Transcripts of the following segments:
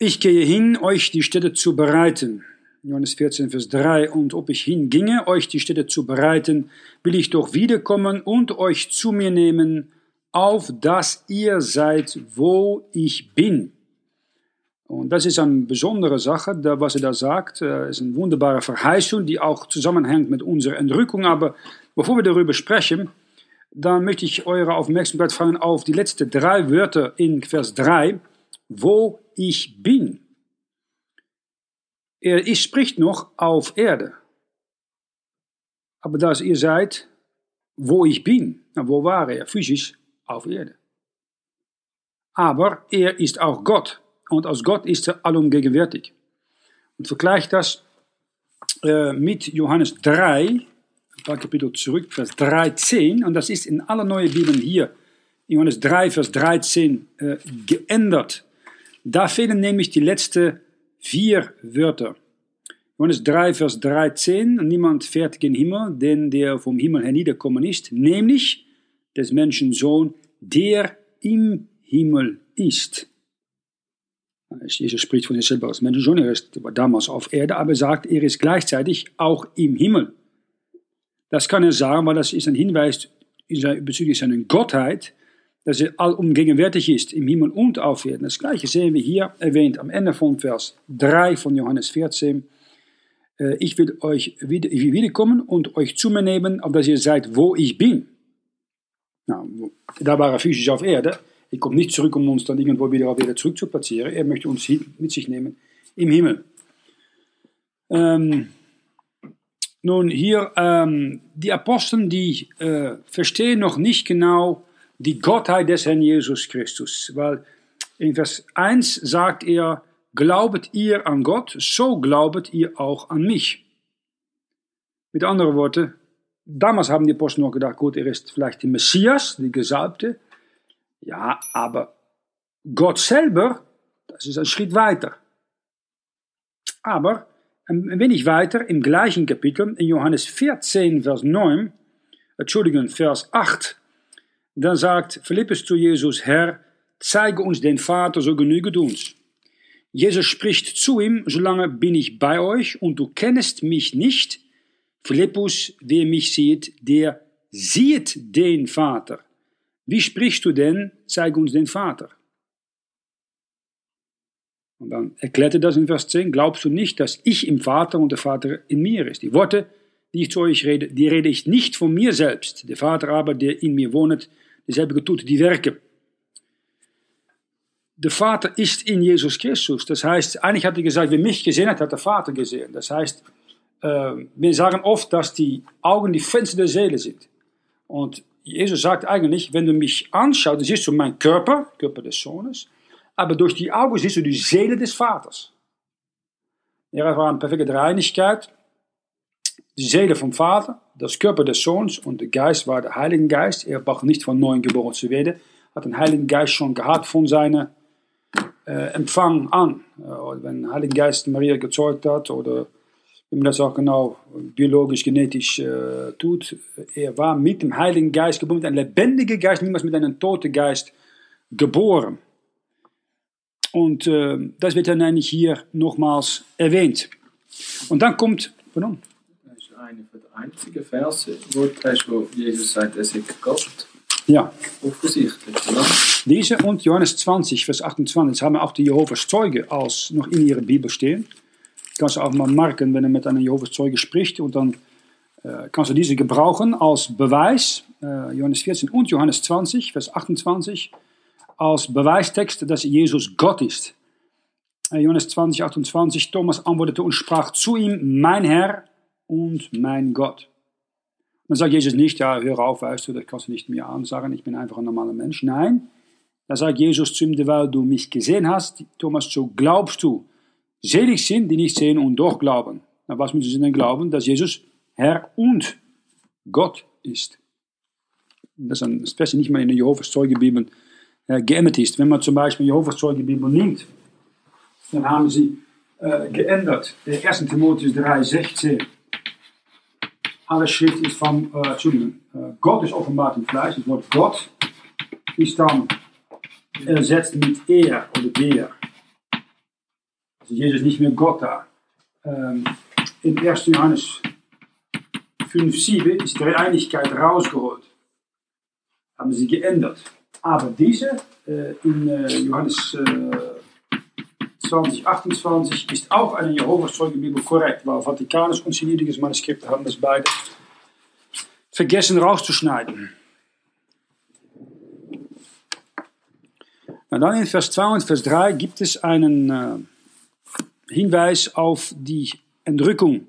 Ich gehe hin, euch die Städte zu bereiten. Johannes 14, Vers 3. Und ob ich hinginge, euch die Städte zu bereiten, will ich doch wiederkommen und euch zu mir nehmen, auf dass ihr seid, wo ich bin. Und das ist eine besondere Sache, was er da sagt. Das ist eine wunderbare Verheißung, die auch zusammenhängt mit unserer Entrückung. Aber bevor wir darüber sprechen, dann möchte ich eure Aufmerksamkeit fragen auf die letzten drei Wörter in Vers 3, wo ich bin. Er spricht noch auf Erde. Aber dass ihr seid, wo ich bin, na, wo war er? Physisch auf Erde. Aber er ist auch Gott. Und als Gott ist er allumgegenwärtig. Und vergleicht das äh, mit Johannes 3, ein paar Kapitel zurück, Vers 13. Und das ist in aller neuen Bibeln hier, Johannes 3, Vers 13, äh, geändert. Da fehlen nämlich die letzten vier Wörter. Johannes 3, Vers 13, niemand fährt gen Himmel, denn der vom Himmel herniederkommen ist, nämlich des Menschen Sohn, der im Himmel ist. Jesus spricht von sich selber als Menschensohn, er ist, damals auf Erde, aber er sagt, er ist gleichzeitig auch im Himmel. Das kann er sagen, weil das ist ein Hinweis bezüglich seiner Gottheit, dass er allumgegenwärtig ist im Himmel und auf Erden. Das gleiche sehen wir hier erwähnt am Ende von Vers 3 von Johannes 14. Äh, ich will euch wiederkommen und euch zu mir nehmen, auf dass ihr seid, wo ich bin. Nou, da war er physisch auf Erde. Er kommt nicht zurück, um uns dann irgendwo wieder, wieder zurück zu platzieren. Er möchte uns mit sich nehmen im Himmel. Ähm, nun, hier, ähm, die Apostel, die äh, verstehen noch nicht genau die Gottheit des Herrn Jesus Christus. Weil in Vers 1 sagt er, glaubet ihr an Gott, so glaubet ihr auch an mich. Mit anderen Worten, damals haben die Apostel noch gedacht, gut, er ist vielleicht der Messias, der Gesalbte. Ja, aber Gott selber, das ist ein Schritt weiter. Aber ein wenig weiter im gleichen Kapitel, in Johannes 14, Vers 9, Entschuldigung, Vers 8, dann sagt Philippus zu Jesus, Herr, zeige uns den Vater, so genüget uns. Jesus spricht zu ihm, solange bin ich bei euch und du kennest mich nicht. Philippus, wer mich sieht, der sieht den Vater. Wie sprichst du denn, zeige uns den Vater? Und dann erklärt er das in Vers 10, glaubst du nicht, dass ich im Vater und der Vater in mir ist? Die Worte, die ich zu euch rede, die rede ich nicht von mir selbst. Der Vater aber, der in mir wohnet, dieselbe tut die Werke. Der Vater ist in Jesus Christus. Das heißt, eigentlich hat er gesagt, wer mich gesehen hat, hat der Vater gesehen. Das heißt, äh, wir sagen oft, dass die Augen die Fenster der Seele sind. Und Jesus sagt eigentlich, wenn du mich anschaust, siehst du meinen Körper, Körper des Sohnes, aber durch die Augen siehst du die Seele des Vaters. Er war eine perfekte Reinigkeit. Die Seele vom Vater, das Körper des Sohnes und der Geist war der Heilige Geist. Er braucht nicht von neuem geboren zu werden, hat den Heiligen Geist schon gehabt von seinem äh, Empfang an. Äh, wenn der Heilige Geist Maria gezeugt hat oder wie man das auch genau biologisch, genetisch äh, tut. Er war mit dem Heiligen Geist geboren, mit einem lebendigen Geist, niemals mit einem toten Geist geboren. Und das wird dann eigentlich hier nochmals erwähnt. Und dann kommt, pardon. Das ist eine der einzigen Verse, wo, Jesus sagt, er sei Gott. Ja. Offensichtlich, oder? Diese und Johannes 20, Vers 28 haben auch die Jehovas Zeuge als noch in ihrer Bibel stehen kannst du auch mal merken, wenn er mit einem Jehovas Zeuge spricht und dann äh, kannst du diese gebrauchen als Beweis, äh, Johannes 14 und Johannes 20, Vers 28, als Beweistext, dass Jesus Gott ist. Äh, Johannes 20, 28, Thomas antwortete und sprach zu ihm, mein Herr und mein Gott. dann sagt Jesus nicht, ja, hör auf, weißt du, das kannst du nicht mir ansagen, ich bin einfach ein normaler Mensch. Nein, da sagt Jesus zu ihm, weil du mich gesehen hast, Thomas, so glaubst du. Selig sind, die nicht sehen und doch glauben. Na, was müssen sie denn glauben? Dass Jesus Herr und Gott ist. Das ist ein Aspekt, nicht mal in der Jehovas Zeugebibel äh, geändert ist. Wenn man zum Beispiel Jehovas Zeugebibel nimmt, dann haben sie äh, geändert. Der 1. Timotheus 3, 16. Alle Schrift ist von, äh, Entschuldigung, äh, Gott ist offenbart im Fleisch. Das Wort Gott ist dann ersetzt mit er oder der. Also Jesus ist nicht mehr Gott da. Ähm, in 1. Johannes 5, 7 ist die Einigkeit rausgeholt. Haben sie geändert. Aber diese äh, in äh, Johannes äh, 20, 28 ist auch eine Jehovas Zeugenbibel korrekt, weil Vatikanus und Sinaitisches Manuskript haben das beide vergessen rauszuschneiden. Und dann in Vers 2 und Vers 3 gibt es einen äh, Hinweis auf die Entrückung.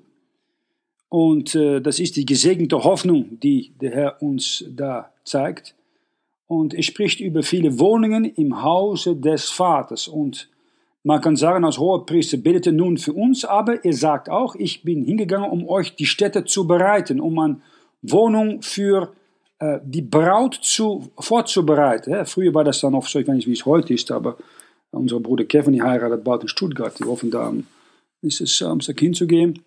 Und äh, das ist die gesegnete Hoffnung, die der Herr uns da zeigt. Und er spricht über viele Wohnungen im Hause des Vaters. Und man kann sagen, als hoher Priester betete nun für uns, aber er sagt auch, ich bin hingegangen, um euch die Städte zu bereiten, um eine Wohnung für äh, die Braut zu, vorzubereiten. Früher war das dann oft so, ich weiß nicht, wie es heute ist, aber unser Bruder Kevin, die heiratet bald in Stuttgart, die hoffen da ist es, um sein Kind zu gehen.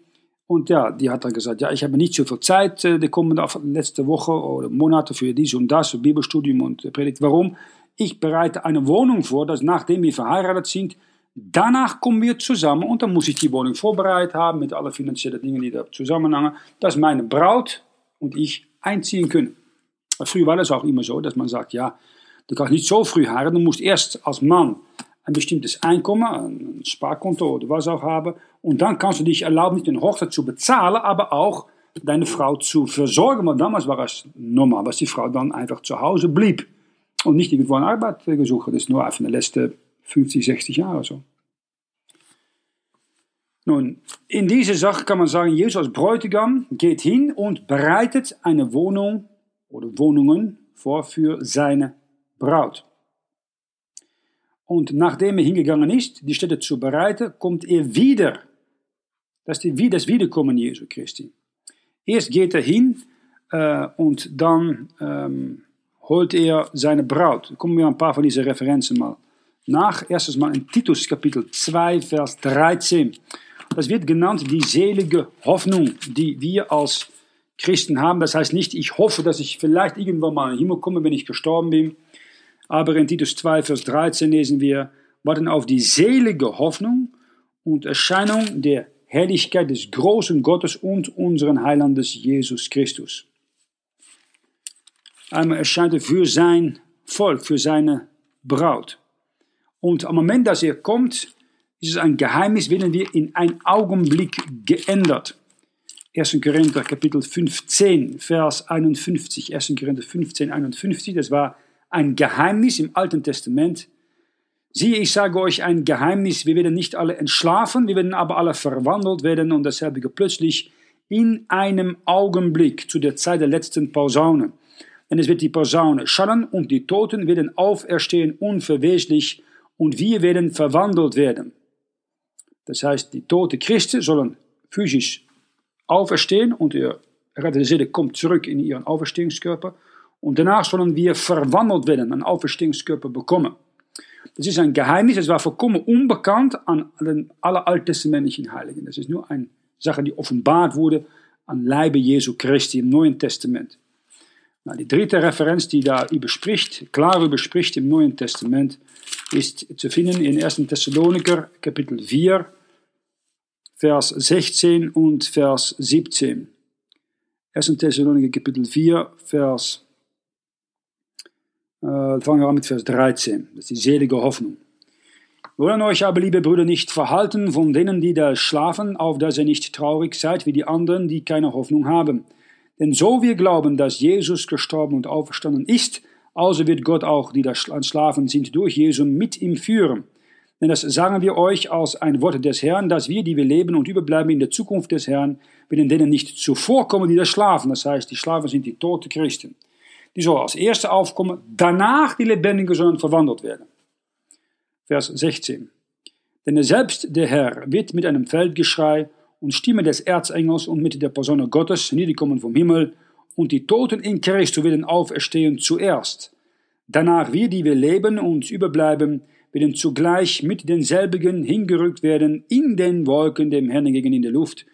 Und ja, die hat dann gesagt, ja, ich habe nicht so viel Zeit, äh, die kommende letzte Woche oder Monate für dies und das, Bibelstudium und Predigt. Warum? Ich bereite eine Wohnung vor, dass nachdem wir verheiratet sind, danach kommen wir zusammen und dann muss ich die Wohnung vorbereitet haben mit allen finanziellen Dingen, die da zusammenhängen, dass meine Braut und ich einziehen können. Früher war das auch immer so, dass man sagt, ja, du kannst nicht so früh heiraten, du musst erst als Mann ein bestimmtes Einkommen, ein Sparkonto oder was auch haben, und dann kannst du dich erlauben, nicht den Hochzeit zu bezahlen, aber auch deine Frau zu versorgen, weil damals war es normal, dass die Frau dann einfach zu Hause blieb. Und nicht irgendwo eine Arbeit gesucht hat. Das ist nur einfach in den letzten 50, 60 Jahren so. Nun, in dieser Sache kann man sagen, Jesus als Bräutigam geht hin und bereitet eine Wohnung oder Wohnungen vor für seine Braut. Und nachdem er hingegangen ist, die Städte zu bereiten, kommt er wieder. Das ist das Wiederkommen Jesu Christi. Erst geht er hin äh, und dann ähm, holt er seine Braut. Da kommen wir ein paar von diesen Referenzen mal nach. Erstes mal in Titus Kapitel 2, Vers 13. Das wird genannt die selige Hoffnung, die wir als Christen haben. Das heißt nicht, ich hoffe, dass ich vielleicht irgendwann mal in den Himmel komme, wenn ich gestorben bin. Aber in Titus 2, Vers 13 lesen wir, warten auf die selige Hoffnung und Erscheinung der Herrlichkeit des großen Gottes und unseren Heilandes Jesus Christus. Einmal erscheint er für sein Volk, für seine Braut. Und am Moment, dass er kommt, ist es ein Geheimnis, werden wir in einen Augenblick geändert. 1. Korinther Kapitel 15, Vers 51. 1. Korinther 15, 51, das war ein Geheimnis im Alten Testament. Siehe, ich sage euch ein Geheimnis, wir werden nicht alle entschlafen, wir werden aber alle verwandelt werden und dasselbe plötzlich in einem Augenblick zu der Zeit der letzten Posaune. Denn es wird die Posaune schallen und die Toten werden auferstehen unverweslich und wir werden verwandelt werden. Das heißt, die toten Christen sollen physisch auferstehen und ihr rettete kommt zurück in ihren Auferstehungskörper und danach sollen wir verwandelt werden, einen Auferstehungskörper bekommen. Das ist ein Geheimnis, das war vollkommen unbekannt an alle alttestamentlichen Heiligen. Das ist nur eine Sache, die offenbart wurde an Leibe Jesu Christi im Neuen Testament. Die dritte Referenz, die da überspricht, klar überspricht im Neuen Testament, ist zu finden in 1. Thessaloniker Kapitel 4, Vers 16 und Vers 17. 1. Thessaloniker Kapitel 4, Vers, äh, fangen wir an mit Vers 13. Das ist die selige Hoffnung. Wollen euch aber, liebe Brüder, nicht verhalten von denen, die da schlafen, auf dass ihr nicht traurig seid wie die anderen, die keine Hoffnung haben. Denn so wir glauben, dass Jesus gestorben und auferstanden ist, also wird Gott auch, die da schlafen sind, durch Jesus mit ihm führen. Denn das sagen wir euch als ein Wort des Herrn, dass wir, die wir leben und überbleiben in der Zukunft des Herrn, werden denen nicht zuvorkommen, die da schlafen. Das heißt, die Schlafen sind die toten Christen. Die sollen als Erste aufkommen, danach die Lebendigen sollen verwandelt werden. Vers 16. Denn selbst der Herr wird mit einem Feldgeschrei und Stimme des Erzengels und mit der Person Gottes niederkommen vom Himmel, und die Toten in Christus werden auferstehen zuerst. Danach wir, die wir leben und überbleiben, werden zugleich mit denselbigen hingerückt werden in den Wolken dem Herrn entgegen in der Luft,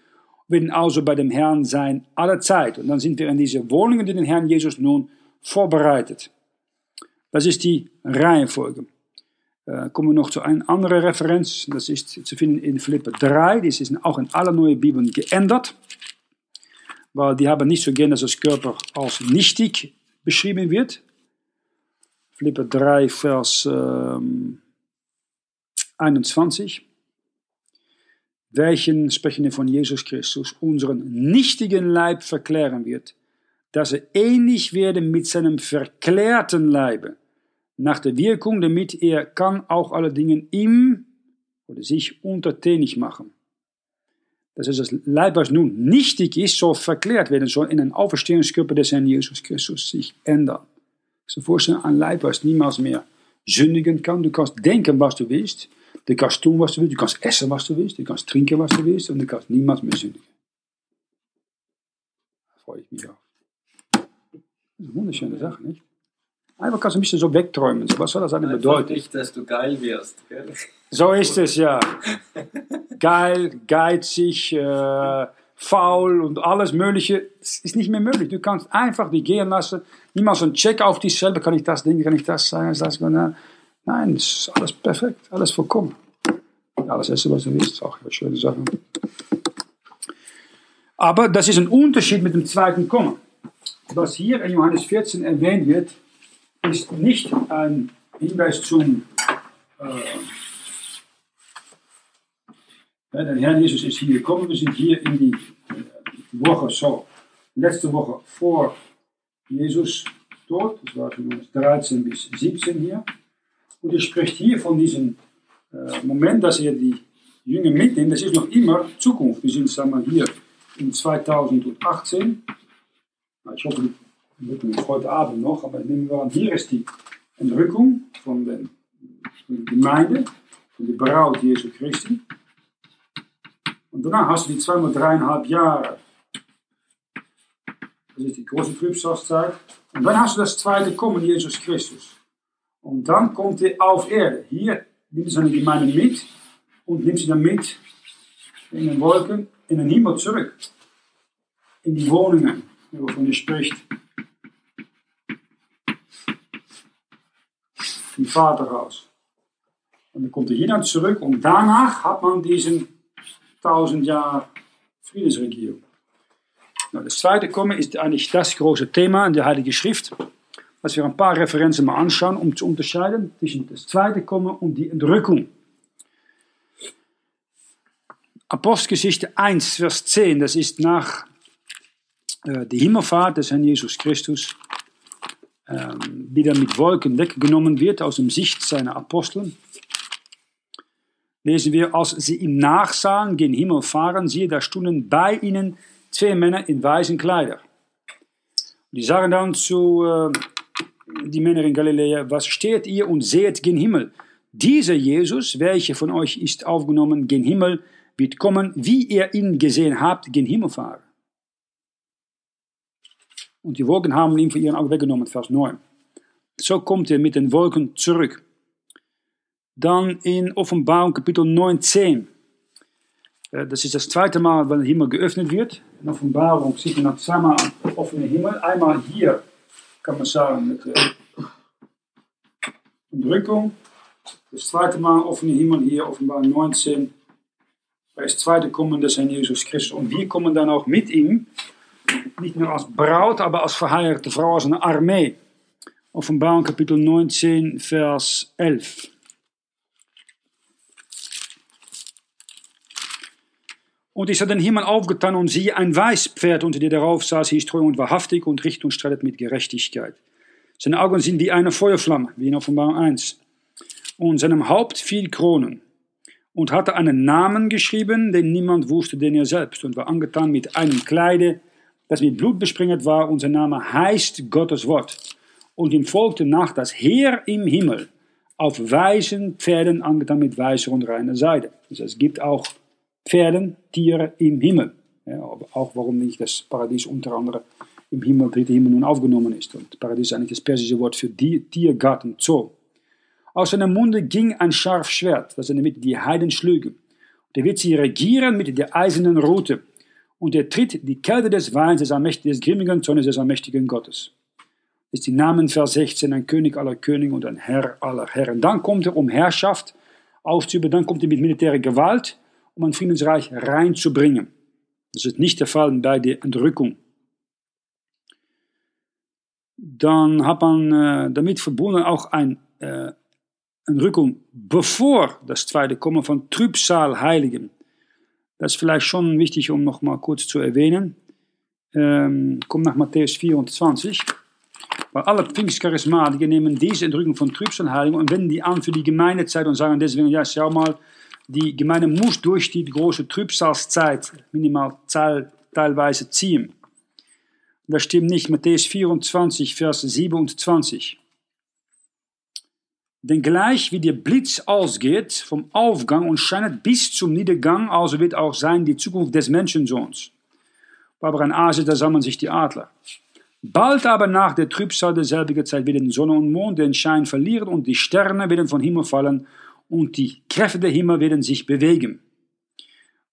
werden also bei dem Herrn sein alle Zeit. Und dann sind wir in diese Wohnungen, die den Herrn Jesus nun vorbereitet. Das ist die Reihenfolge. Äh, kommen wir noch zu einer anderen Referenz. Das ist zu finden in Philippe 3. Das ist auch in alle neuen Bibeln geändert. Weil die haben nicht so gern, dass das Körper als nichtig beschrieben wird. Philippe 3, Vers ähm, 21. Welchen, sprechen wir von Jesus Christus, unseren nichtigen Leib verklären wird, dass er ähnlich werde mit seinem verklärten Leibe nach der Wirkung, damit er kann auch alle Dinge ihm oder sich untertänig machen. Das heißt, das Leib, was nun nichtig ist, soll verklärt werden, soll in den Auferstehungskörper des Herrn Jesus Christus sich ändern. So vorstellen, ein Leib, was niemals mehr sündigen kann. Du kannst denken, was du willst. Du kannst tun, was du willst. Du kannst essen, was du willst. Du kannst trinken, was du willst. Und du kannst niemals mehr sündigen. Da freue ich mich auf. Das ist eine wunderschöne Sache, nicht? Einfach kannst du ein bisschen so wegträumen. Was soll das eigentlich bedeuten? nicht, dass du geil wirst. Gell? So ist es ja. Geil, geizig, äh, faul und alles Mögliche. Das ist nicht mehr möglich. Du kannst einfach die gehen lassen. Niemals ein Check auf dich selber. Kann ich das denken? Kann ich das sagen? Das, nein, es ist alles perfekt. Alles vollkommen. Alles essen, was du willst. Auch schöne Sachen. Aber das ist ein Unterschied mit dem zweiten Kommen. Was hier in Johannes 14 erwähnt wird, ist nicht ein Hinweis zum, äh, ja, der Herr Jesus ist hier gekommen, wir sind hier in die Woche, so, letzte Woche vor Jesus Tod, das war von 13 bis 17 hier, und er spricht hier von diesem äh, Moment, dass er die Jünger mitnimmt, das ist noch immer Zukunft, wir sind, sagen wir, hier in 2018, ich hoffe, wirklich heute Abend noch, aber nehmen wir an, hier ist die Entrückung von der Gemeinde, von der Braut Jesu Christi. Und danach hast du die zweimal dreieinhalb Jahre. Das ist die große Trübsalzeit. Und dann hast du das zweite Kommen Jesus Christus. Und dann kommt er auf Erde. Hier nimmt seine Gemeinde mit und nimmt sie dann mit in den Wolken, in den Himmel zurück. In die Wohnungen, wovon er spricht. Im Vaterhaus. Und dann kommt er hier dann zurück und danach hat man diesen 1000 Jahre Friedensregierung. Nou, das zweite Kommen ist eigentlich das große Thema in der Heiligen Schrift, was wir ein paar Referenzen mal anschauen, um zu unterscheiden zwischen das zweite Kommen und die Entrückung. Apostelgeschichte 1, Vers 10, das ist nach äh, der Himmelfahrt des Herrn Jesus Christus wieder mit Wolken weggenommen wird aus dem Sicht seiner Apostel. Lesen wir, als sie ihm nachsahen, gen Himmel fahren, siehe, da stunden bei ihnen zwei Männer in weißen Kleidern. Die sagen dann zu äh, die Männer in Galiläa, was steht ihr und seht gen Himmel? Dieser Jesus, welcher von euch ist aufgenommen gen Himmel, wird kommen, wie ihr ihn gesehen habt, gen Himmel fahren. Und die Wolken haben ihn von ihren Augen weggenommen, Vers 9. So kommt er mit den Wolken zurück. Dann in Offenbarung Kapitel 19. Äh, das ist das zweite Mal, wenn der Himmel geöffnet wird. In Offenbarung sieht man zweimal offene Himmel. Einmal hier, kann man sagen, mit der Entrückung. Das zweite Mal offene Himmel hier, Offenbarung 19. Das zweite Kommen des Herrn Jesus Christus. Und wir kommen dann auch mit ihm nicht nur als Braut, aber als verheiratete Frau, als eine Armee. Offenbarung Kapitel 19, Vers 11. Und ich sah den Himmel aufgetan und siehe ein Weißpferd, unter dem darauf saß, hieß treu und wahrhaftig und richt und streitet mit Gerechtigkeit. Seine Augen sind wie eine Feuerflamme, wie in Offenbarung 1. Und seinem Haupt fiel Kronen. Und hatte einen Namen geschrieben, den niemand wusste, den er selbst, und war angetan mit einem Kleide, das mit Blut besprengt war, und sein Name heißt Gottes Wort. Und ihm folgte nach das Heer im Himmel, auf weißen Pferden angetan mit weißer und reiner Seide. Also es gibt auch Pferden, Tiere im Himmel. Ja, auch warum nicht das Paradies unter anderem im Himmel, dritte Himmel nun aufgenommen ist. Und Paradies ist eigentlich das persische Wort für Tiergarten, Zoo. Aus seinem Munde ging ein scharf Schwert, das er damit die Heiden schlüge. Und er wird sie regieren mit der eisernen Rute und er tritt die Kälte des Weins des, des grimmigen Zornes des allmächtigen Gottes. ist die Namen Vers 16, ein König aller Könige und ein Herr aller Herren. Dann kommt er, um Herrschaft auszuüben, dann kommt er mit militärer Gewalt, um ein Friedensreich reinzubringen. Das ist nicht der Fall bei der Entrückung. Dann hat man äh, damit verbunden auch ein, äh, Entrückung bevor das zweite Kommen von Trübsalheiligen. Das ist vielleicht schon wichtig, um noch mal kurz zu erwähnen. Ähm, kommt nach Matthäus 24. Weil alle Pfingstcharismatiker nehmen diese Entrückung von Trübsalheiligen und wenden die an für die Gemeindezeit und sagen deswegen, ja, schau mal, die Gemeinde muss durch die große Trübsalzeit minimal teilweise ziehen. Das stimmt nicht. Matthäus 24, Vers 27. Denn gleich wie der Blitz ausgeht vom Aufgang und scheinet bis zum Niedergang, also wird auch sein die Zukunft des Menschensohns. Aber ein Aase, da sammeln sich die Adler. Bald aber nach der Trübsal derselbigen Zeit werden Sonne und Mond den Schein verlieren und die Sterne werden vom Himmel fallen und die Kräfte der Himmel werden sich bewegen.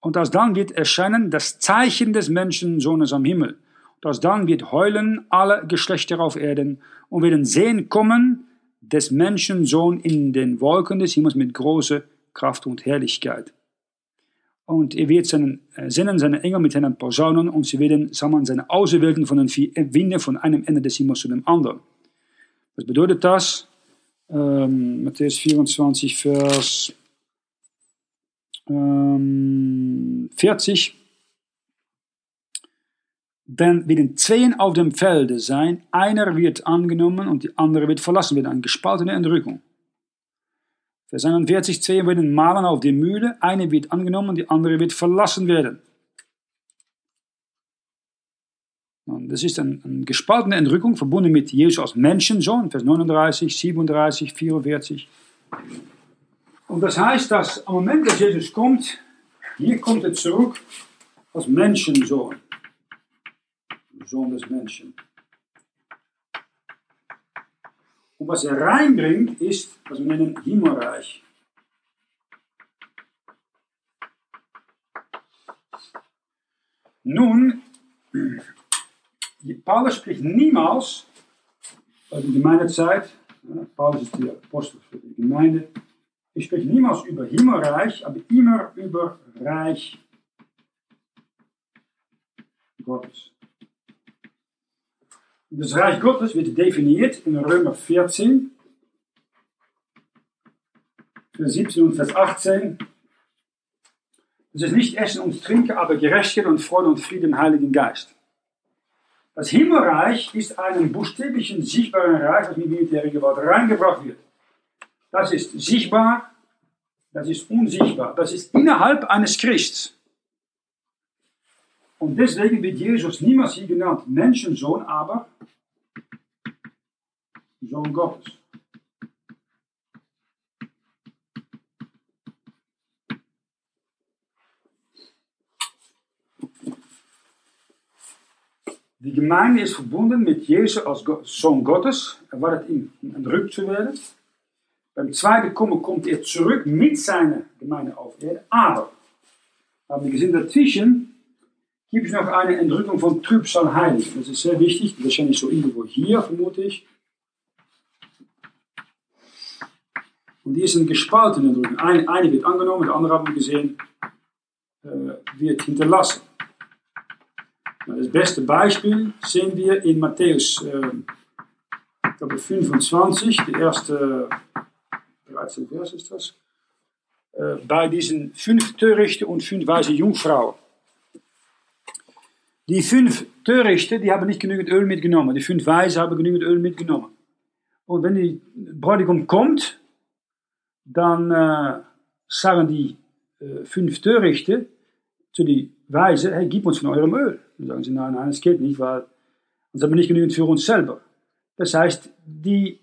Und alsdann wird erscheinen das Zeichen des Menschensohnes am Himmel. Und alsdann wird heulen alle Geschlechter auf Erden und werden sehen kommen des Menschensohn in den Wolken des Himmels mit großer Kraft und Herrlichkeit. Und er wird seinen, äh, senden seine Engel mit seinen Posaunen und sie werden sammeln seine Auserwählten von den vier Winden von einem Ende des Himmels zu dem anderen. Was bedeutet das? Ähm, Matthäus 24, Vers ähm, 40. Denn werden zwei auf dem Felde sein, einer wird angenommen und die andere wird verlassen werden, eine gespaltene Entrückung. Vers 41, zwei werden malen auf die Mühle, eine wird angenommen und die andere wird verlassen werden. Und das ist eine, eine gespaltene Entrückung, verbunden mit Jesus als Menschensohn, Vers 39, 37, 44. Und das heißt, dass am Moment, dass Jesus kommt, hier kommt er zurück als Menschensohn. Sohn des Menschen. Und was er reinbringt, ist, was wir nennen Himmelreich. Nun, Paulus spricht niemals, in die Gemeindezeit, Paulus ist der Apostel für die Gemeinde, er spricht niemals über Himmelreich, aber immer über Reich Gottes. Das Reich Gottes wird definiert in Römer 14, Vers 17 und Vers 18. Es ist nicht Essen und Trinken, aber Gerechtigkeit und Freude und Frieden im Heiligen Geist. Das Himmelreich ist ein buchstäblichen, sichtbaren Reich, das mit militärer Gewalt reingebracht wird. Das ist sichtbar, das ist unsichtbar, das ist innerhalb eines Christs. Und deswegen wird Jesus niemals hier genannt Menschensohn, aber Sohn Gottes. Die Gemeinde ist verbunden mit Jesus als Sohn Gottes. Er wartet ihm, entrückt zu werden. Beim zweiten Kommen kommt er zurück mit seiner Gemeinde auf Erde. Aber, haben wir gesehen, dazwischen gibt es noch eine Entrückung von Trübsal Heilig. Das ist sehr wichtig, wahrscheinlich so irgendwo hier, vermute ich. Und die ist eine gespaltene Entrückung. Eine, eine wird angenommen, die andere haben wir gesehen, äh, wird hinterlassen. Das beste Beispiel sehen wir in Matthäus äh, 25, die erste 13 Vers ist das, äh, bei diesen fünf Törichte und fünf weise Jungfrauen. Die fünf Törichte, die haben nicht genügend Öl mitgenommen. Die fünf Weise haben genügend Öl mitgenommen. Und wenn die Bräutigam kommt, dann äh, sagen die äh, fünf Törichte zu die Weise, hey, gib uns von eurem Öl. Dann sagen sie, nein, nein, das geht nicht, weil uns haben wir nicht genügend für uns selber. Das heißt, die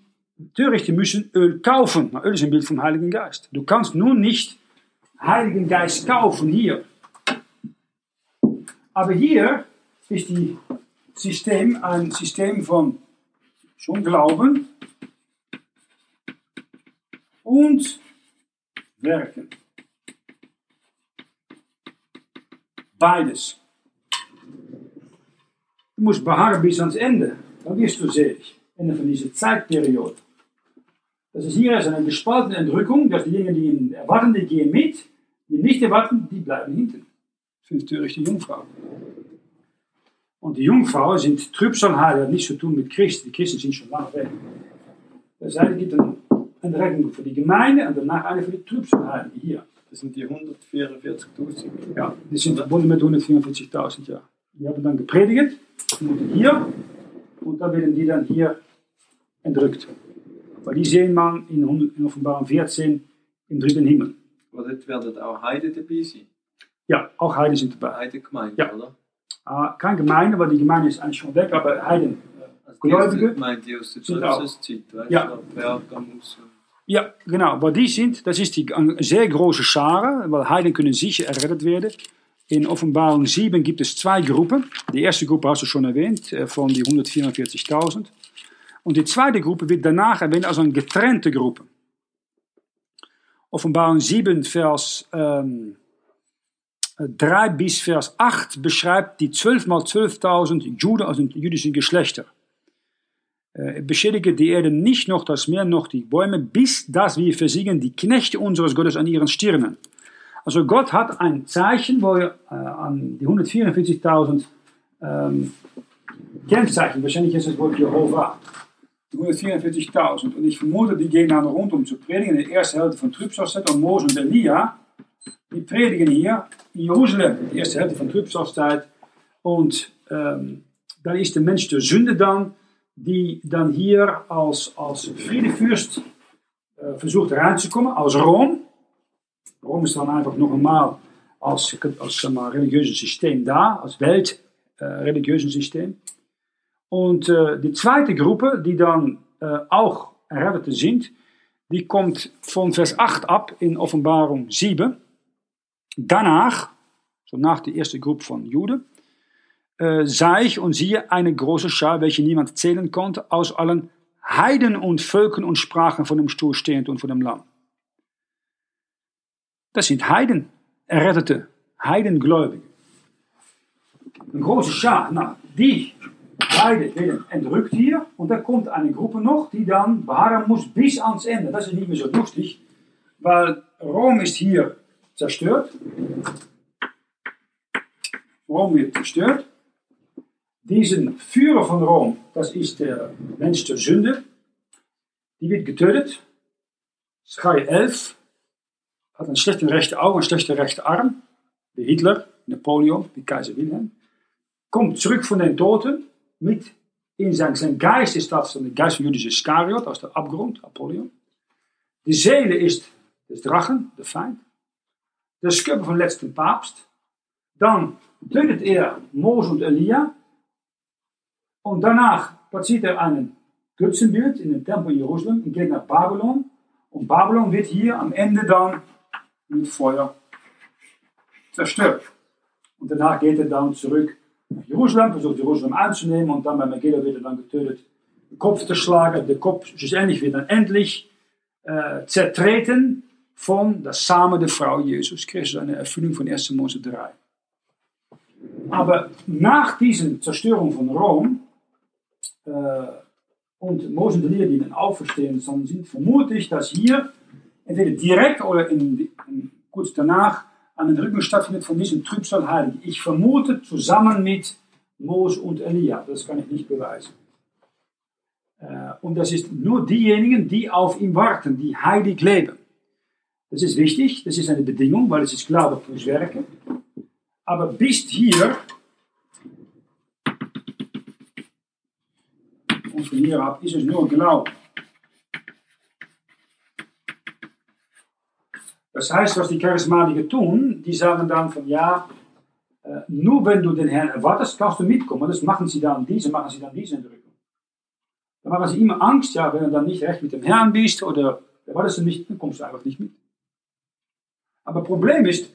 Törichte müssen Öl kaufen. Öl ist ein Bild vom Heiligen Geist. Du kannst nun nicht Heiligen Geist kaufen hier. Aber hier ist die System ein System von schon Glauben und Werken. Beides. Du musst beharren bis ans Ende. Dann wirst du selig. Ende von dieser Zeitperiode. Das ist hier ist eine gespaltene Entrückung, dass diejenigen, die ihn erwarten, die gehen mit, die nicht erwarten, die bleiben hinten. Fünf törichte Jungfrauen. Und die Jungfrauen sind Trübsalheiliger, nicht zu tun mit Christen. Die Christen sind schon lange weg. Das heißt, es gibt eine, eine Rechnung für die Gemeinde und danach eine für die Trübsalheiligen hier. Das sind die 144.000. Ja, die sind verbunden mit 144.000, ja. Die haben dann gepredigt, die hier, und dann werden die dann hier entrückt. Weil die sehen man in, 100 in Offenbarung 14 im dritten Himmel. Aber dort werden auch Heide dabei sein. Ja, auch Heiden sind dabei. Heidegemeinde, Ja. oder? Ah, keine Gemeinde, weil die Gemeinde ist eigentlich schon weg, aber Heiden. Also die Gläubige Gemeinde, die aus der. Zeugniszeit, weißt Ja. du, Pergamus. Ja, genau. Aber die sind, das ist die sehr große Schare, weil Heiden können sicher errettet werden. In Offenbarung 7 gibt es zwei Gruppen. Die erste Gruppe hast du schon erwähnt, äh, von die 144.000. Und die zweite Gruppe wird danach erwähnt als eine getrennte Gruppe. Offenbarung 7, Vers ähm, 3 bis Vers 8 beschreibt die 12 mal 12.000 Juden aus den jüdischen Geschlechter. Äh, beschädige die Erde nicht noch das Meer noch die Bäume, bis dass wir versiegen die Knechte unseres Gottes an ihren Stirnen. Also Gott hat ein Zeichen, wo er äh, an die 144.000 ähm, Kennzeichen, wahrscheinlich ist das Wort Jehova, die 144.000. Und ich vermute, die gehen dann rund, um zu predigen. In der ersten Hälfte von Trübsalzeit und Mose und Elia, die predigen hier in Jeruzalem, die erste Hälfte von Trübsalzeit. Und ähm, dann ist der Mensch der Sünde dann, die dann hier als, als Friedefürst äh, versucht reinzukommen, aus Rom. Rom ist dann einfach noch einmal als, als zeg maar, religieuses System da, als Welt äh, religiöses System. Und äh, die zweite Gruppe, die dann äh, auch Errettete sind, die kommt von Vers 8 ab in Offenbarung 7. Danach, so nach der ersten Gruppe von Juden, äh, sah ich und siehe eine große Schar, welche niemand zählen konnte, aus allen Heiden und Völkern und Sprachen von dem Stuhl stehend und von dem Lamm. Das sind Heiden, Errettete, Heidengläubige. Eine große Schar, na, die beide werden entrückt hier und da kommt eine Gruppe noch, die dann beharren muss bis ans Ende. Das ist nicht mehr so lustig, weil Rom ist hier zerstört. Rom wird zerstört. Diesen Führer von Rom, das ist der Mensch der Sünde, die wird getötet. Schaia 11 hat een slechte rechte Auge, een slechte rechte Arm. Wie Hitler, Napoleon, wie Kaiser Wilhelm. Kommt zurück von den Toten mit in zijn, zijn Geist ist das der Geist von Judas Iskariot aus der Abgrund, Apollyon. Die Seele ist des Drachen, der Feind. Der Schöpfer vom letzten Papst. Dann tötet er Mose und Elia. Und danach platziert er einen Götzenbild in den Tempel Jerusalem und geht nach Babylon. Und Babylon wird hier am Ende dann mit Feuer zerstört. Und danach geht er dann zurück nach Jerusalem, versucht Jerusalem einzunehmen und dann bei Megillah wird er dann getötet, den Kopf zu schlagen. Der Kopf schlussendlich wird dann endlich äh, zertreten von der Samen der Frau Jesus Christus, eine Erfüllung von 1. Mose 3. Aber nach dieser Zerstörung von Rom und Mose und Elia, die dann auferstehen sollen, sind, vermute ich, dass hier entweder direkt oder in, in, kurz danach eine Entrückung stattfindet von diesem Trübsalheiligen. Ich vermute zusammen mit Mose und Elia. Das kann ich nicht beweisen. Äh, und das ist nur diejenigen, die auf ihn warten, die heilig leben. Das ist wichtig, das ist eine Bedingung, weil es ist Glaube plus Werke. Aber bis hier, und von hier ab, ist es nur Glaube. Das heißt, was die Charismatiker tun, die sagen dann von ja, äh, nur wenn du den Herrn erwartest, kannst du mitkommen. Das machen sie dann, diese machen sie dann diese Entrückung. Dann machen sie immer Angst, ja, wenn du dann nicht recht mit dem Herrn bist oder erwartest du nicht, dann kommst du einfach nicht mit. Aber Problem ist,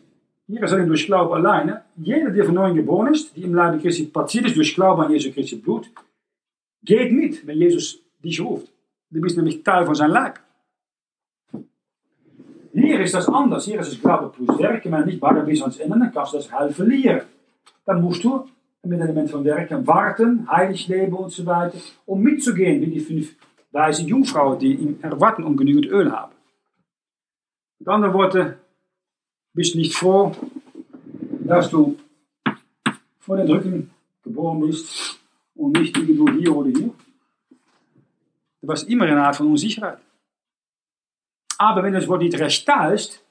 hier ist durch Glaube alleine, jeder, der von neuem geboren ist, die im Leibe Christi passiert ist durch Glaube an Jesu Christi Blut, geht mit, wenn Jesus dich ruft. Du bist nämlich Teil von sein Leib. Hier ist das anders. Hier ist es Glaube plus Werken, maar nicht bare bis ans Ende, dann kannst du das Heil verlieren. Dann musst du mit Element von Werken, warten, heilig leben und so weiter, um mitzugehen, wie die fünf weise Jungfrauen, die ihm erwarten und genügend Öl haben. Mit anderen Worten, bist nicht froh, dass du vor den Rücken geboren bist und nicht irgendwo hier oder hier. Du warst immer eine Art von Unsicherheit. Aber wenn das Wort nicht recht da ist,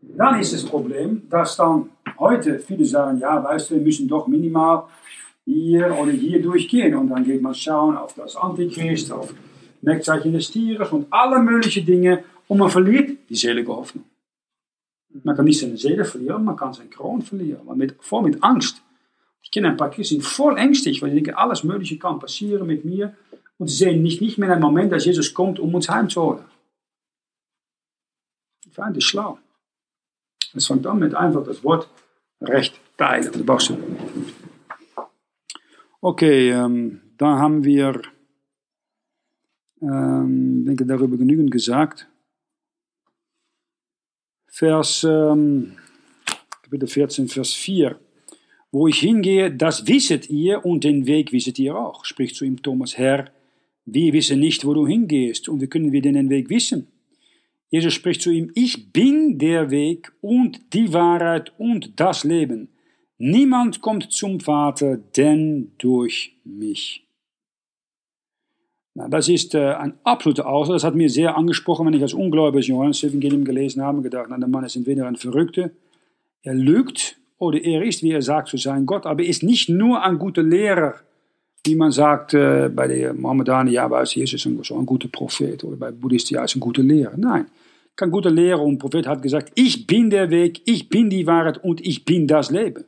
dann ist das Problem, dass dann heute viele sagen, ja, weißt du, wir müssen doch minimal hier oder hier durchgehen. Und dann geht man schauen auf das Antichrist, auf Merkzeichen des Tieres und alle möglichen Dinge. Und man verliert die selige Hoffnung. Man kann nicht seine Seele verlieren, man kann seine Kroon verlieren. Maar mit, voll mit Angst. Ich kenne ein paar Christen, voll ängstlich, weil sie denken, alles Mögliche kann passieren mit mir. Und sie sehen nicht, nicht mehr einen Moment, dass Jesus kommt, um uns heimzuholen. Die Feind ist schlau. Es fängt an mit einfach das Wort Recht teilen. Das brauchst du. Okay, ähm, dann haben wir, ähm, denke, darüber genügend gesagt. Vers, ähm, Kapitel 14, Vers 4. Wo ich hingehe, das wisset ihr und den Weg wisset ihr auch. Spricht zu ihm Thomas, Herr, wir wissen nicht, wo du hingehst und wie können wir denn den Weg wissen? Jesus spricht zu ihm, ich bin der Weg und die Wahrheit und das Leben. Niemand kommt zum Vater, denn durch mich. Na, das ist äh, ein absoluter Aussage. Das hat mir sehr angesprochen, wenn ich als Ungläubiges Johannes Evangelium gelesen habe gedacht, na, der Mann ist entweder ein Verrückter, er lügt, oder er ist, wie er sagt, zu sein Gott, aber er ist nicht nur ein guter Lehrer, wie man sagt äh, bei den Mohammedaner, ja, aber Jesus ist ein, ein guter Prophet, oder bei Buddhisten, ja, ist ein guter Lehrer. Nein, kein guter Lehrer und Prophet hat gesagt, ich bin der Weg, ich bin die Wahrheit und ich bin das Leben.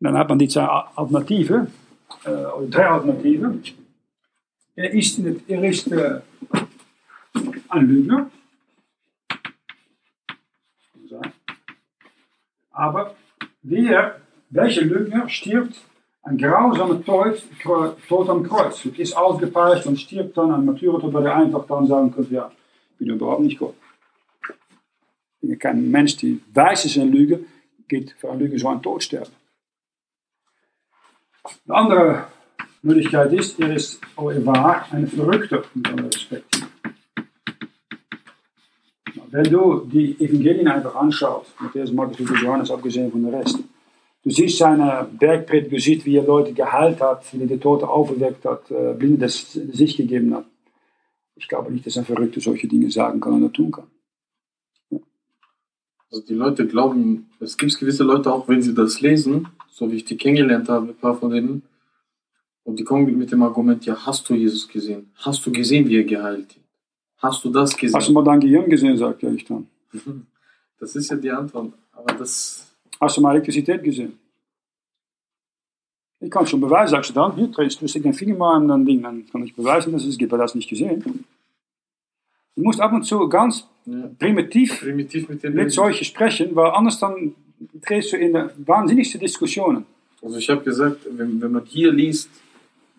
Dann hat man die zwei Alternativen, äh, oder drei Alternativen. Er ist, er ist äh, ein Lügner. Aber wer, welcher Lügner stirbt ein grausamer Tod, Tod am Kreuz? Es ist ausgepeitscht und stirbt dann ein Martyrer, weil er einfach dann sagen könnte, ja, ich bin überhaupt nicht Gott. Kein Mensch, die weiß ist, een Lüge, geht für eine Lüge so ein Tod sterben. Eine andere Möglichkeit ist, er ist, oh, er war ein Verrückter, mit aller Respekt. Wenn du die Evangelien einfach anschaust, Matthäus, Markus, Lukas, Johannes, abgesehen von der Rest, du siehst seine Bergpredigt, du siehst, wie er Leute geheilt hat, wie er die Tote auferweckt hat, äh, Blinde das sich gegeben hat. Ich glaube nicht, dass ein Verrückter solche Dinge sagen kann oder tun kann. Ja. Also die Leute glauben, es gibt gewisse Leute auch, wenn sie das lesen, so wie ich die kennengelernt habe, ein paar von denen, und die kommen mit dem Argument, ja, hast du Jesus gesehen? Hast du gesehen, wie er geheilt hat? Hast du das gesehen? Hast du mal dein Gehirn gesehen, sagt er ich dann. Das ist ja die Antwort. Aber das. Hast du mal Elektrizität gesehen? Ich kann schon beweisen, sagst du dann, hier drehst du den Finger mal an dann Ding, dann kann ich beweisen, dass es gibt, weil das nicht gesehen. Du musst ab und zu ganz ja. primitiv, primitiv mit, mit solchen sprechen, weil anders dann drehst du in wahnsinnigste Diskussionen. Also ich habe gesagt, wenn, wenn man hier liest,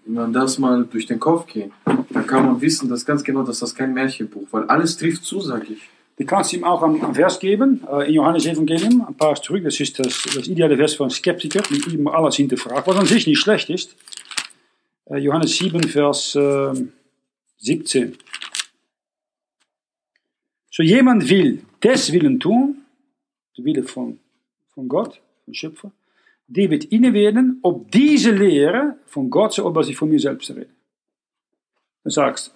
man das mal durch den Kopf geht, dann kann man wissen, dass ganz genau, dass das kein Märchenbuch, weil alles trifft zu, sage ich. Du kannst ihm auch einen Vers geben, äh, in Johannes Evangelium, ein paar zurück, das ist das, das ideale Vers von Skeptiker, die immer alles hinterfragt, was an sich nicht schlecht ist. Äh, Johannes 7, Vers äh, 17. So jemand will des Willen tun, der Wille von, von Gott, von Schöpfer, die wird inne werden, ob diese Lehre von Gott, so ob ich von mir selbst rede. Dann sagst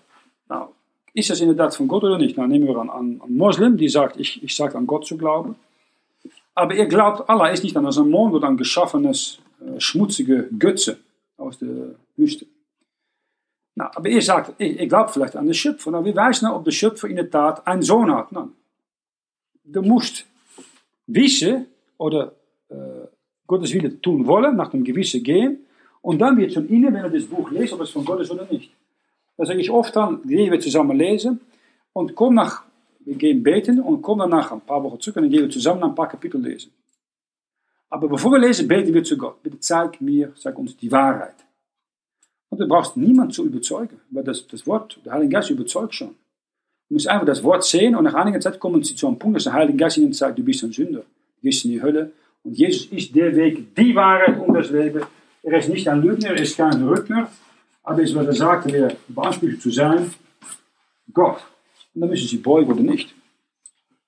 nou, ist das inderdaad von Gott oder nicht? Dann nehmen wir an, an, an Moslem, die sagt, ich, ich sage an Gott zu glauben. Aber er glaubt, Allah ist nicht an ein Mond oder ein geschaffenes, äh, schmutzige Götze aus der Wüste. Nou, aber er sagt, ich, ich glaube vielleicht an den Schöpfer. Nou, wie weiß nou, ob der Schöpfer in der Tat einen Sohn hat? Nou, du musst wissen oder Gottes Wille tun wollen, nach dem Gewissen gehen. Und dann wird von ihnen, wenn er das Buch liest, ob es von Gott ist oder nicht. Da sage ich oft dann, gehen wir zusammen lesen und komm nach, wir gehen beten und kommen danach ein paar Wochen zurück und dann gehen wir zusammen ein paar Kapitel lesen. Aber bevor wir lesen, beten wir zu Gott. Bitte zeig mir, sag uns die Wahrheit. Und du brauchst niemanden zu überzeugen, weil das, das Wort, der Heilige Geist überzeugt schon. Du musst einfach das Wort sehen und nach einiger Zeit kommen sie zu einem Punkt, dass der Heilige Geist ihnen sagt, du bist ein Sünder, du gehst in die Hölle Und Jesus ist der Weg, die Wahrheit und das Leben. Er ist nicht ein Lügner, er ist kein Verrückter, aber ist, was er sagte, wer beansprucht zu sein, Gott. Und dann müssen sie beugen oder nicht.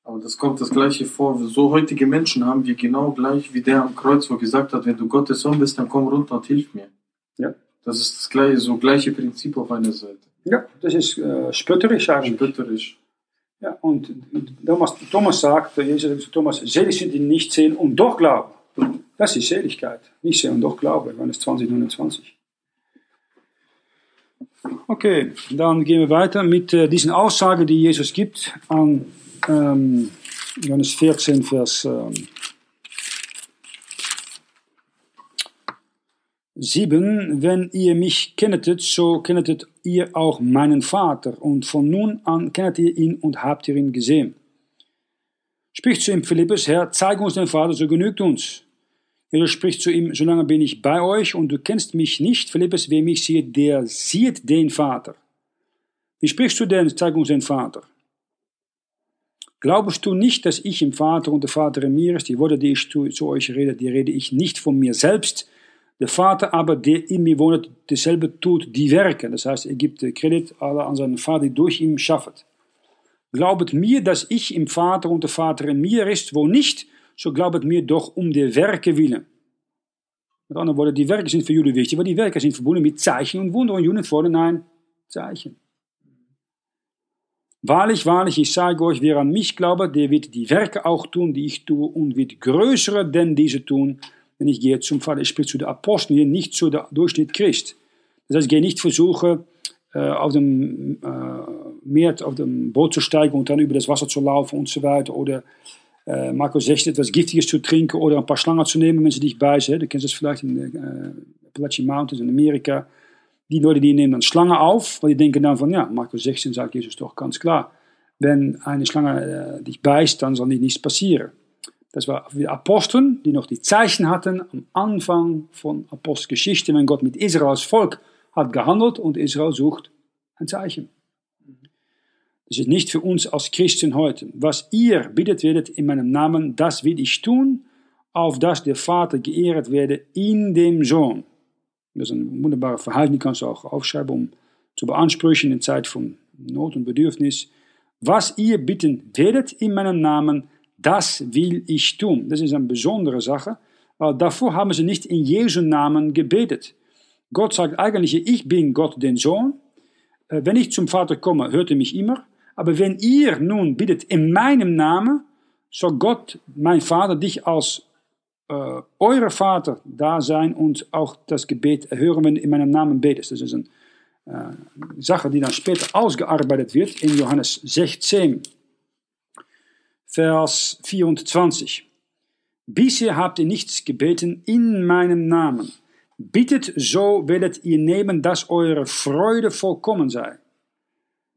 Aber das kommt das Gleiche vor. So heutige Menschen haben wir genau gleich wie der am Kreuz, wo gesagt hat, wenn du Gottes Sohn bist, dann komm runter und hilf mir. Ja. Das ist das gleiche, so gleiche Prinzip auf einer Seite. Ja, das ist äh, spötterisch eigentlich. Spötterisch. Ja, und Thomas, Thomas sagt, Jesus sagt zu Thomas, selig sind die nicht sehen und doch glauben. Das ist Seligkeit. Nicht sehen und doch glauben. Johannes 20, 29. Okay, dann gehen wir weiter mit äh, diesen Aussagen, die Jesus gibt an ähm, Johannes 14, Vers ähm, 7. Wenn ihr mich kenntet, so kenntet ihr auch meinen Vater, und von nun an kennt ihr ihn und habt ihr ihn gesehen. Spricht zu ihm Philippus, Herr, zeig uns den Vater, so genügt uns. Er spricht zu ihm, solange bin ich bei euch und du kennst mich nicht, Philippus, wer mich sieht, der sieht den Vater. Wie sprichst du denn, zeig uns den Vater? Glaubst du nicht, dass ich im Vater und der Vater in mir ist? Die Worte, die ich zu, zu euch rede, die rede ich nicht von mir selbst. Der Vater aber, der in mir wohnt, dasselbe tut die Werke. Das heißt, er gibt Kredit an seinen Vater, die durch ihn schafft. Glaubet mir, dass ich im Vater und der Vater in mir ist, wo nicht, so glaubet mir doch um der Werke willen. Mit anderen Worten, die Werke sind für Juden wichtig, weil die Werke sind verbunden mit Zeichen und Wunder. Und Juden fordern ein Zeichen. Wahrlich, wahrlich, ich sage euch, wer an mich glaube, der wird die Werke auch tun, die ich tue, und wird größere denn diese tun, wenn ich gehe zum Vater. Ich spreche zu den Aposteln nicht zu der Durchschnitt Christ. Das heißt, ich gehe nicht versuchen, äh, auf dem äh, Meer, auf dem Boot zu steigen und dann über das Wasser zu laufen und so weiter. Oder äh, Markus 16 etwas Giftiges zu trinken oder ein paar Schlangen zu nehmen, wenn sie dich beißen. Du kennst das vielleicht in den äh, Appalachian Mountains in Amerika. Die Leute, die nehmen dann Schlangen auf, weil die denken dann von, ja, Markus 16 sagt Jesus doch ganz klar, wenn eine Schlange äh, dich beißt, dann soll nichts passieren. Das war die Aposteln, die noch die Zeichen hatten am Anfang von Apostelgeschichte, wenn Gott mit Israels Volk hat gehandelt und Israel sucht ein Zeichen. Das ist nicht für uns als Christen heute. Was ihr bittet werdet in meinem Namen, das will ich tun, auf dass der Vater geehrt werde in dem Sohn. Das ist ein wunderbarer Verhalten, die kannst du auch aufschreiben, um zu beanspruchen in Zeit von Not und Bedürfnis. Was ihr bitten werdet in meinem Namen, das will ich tun. Das ist eine besondere Sache, davor haben sie nicht in Jesu Namen gebetet. Gott sagt eigentlich, ich bin Gott den Sohn. Äh, wenn ich zum Vater komme, hört er mich immer. Aber wenn ihr nun bittet in meinem Namen, soll Gott, mein Vater, dich als äh, euer Vater da sein und auch das Gebet hören, wenn du in meinem Namen betest. Das ist eine äh, Sache, die dann später ausgearbeitet wird in Johannes 16, Vers 24. Bisher habt ihr nichts gebeten in meinem Namen. Bittet, so werdet ihr nehmen, dass eure Freude vollkommen sei.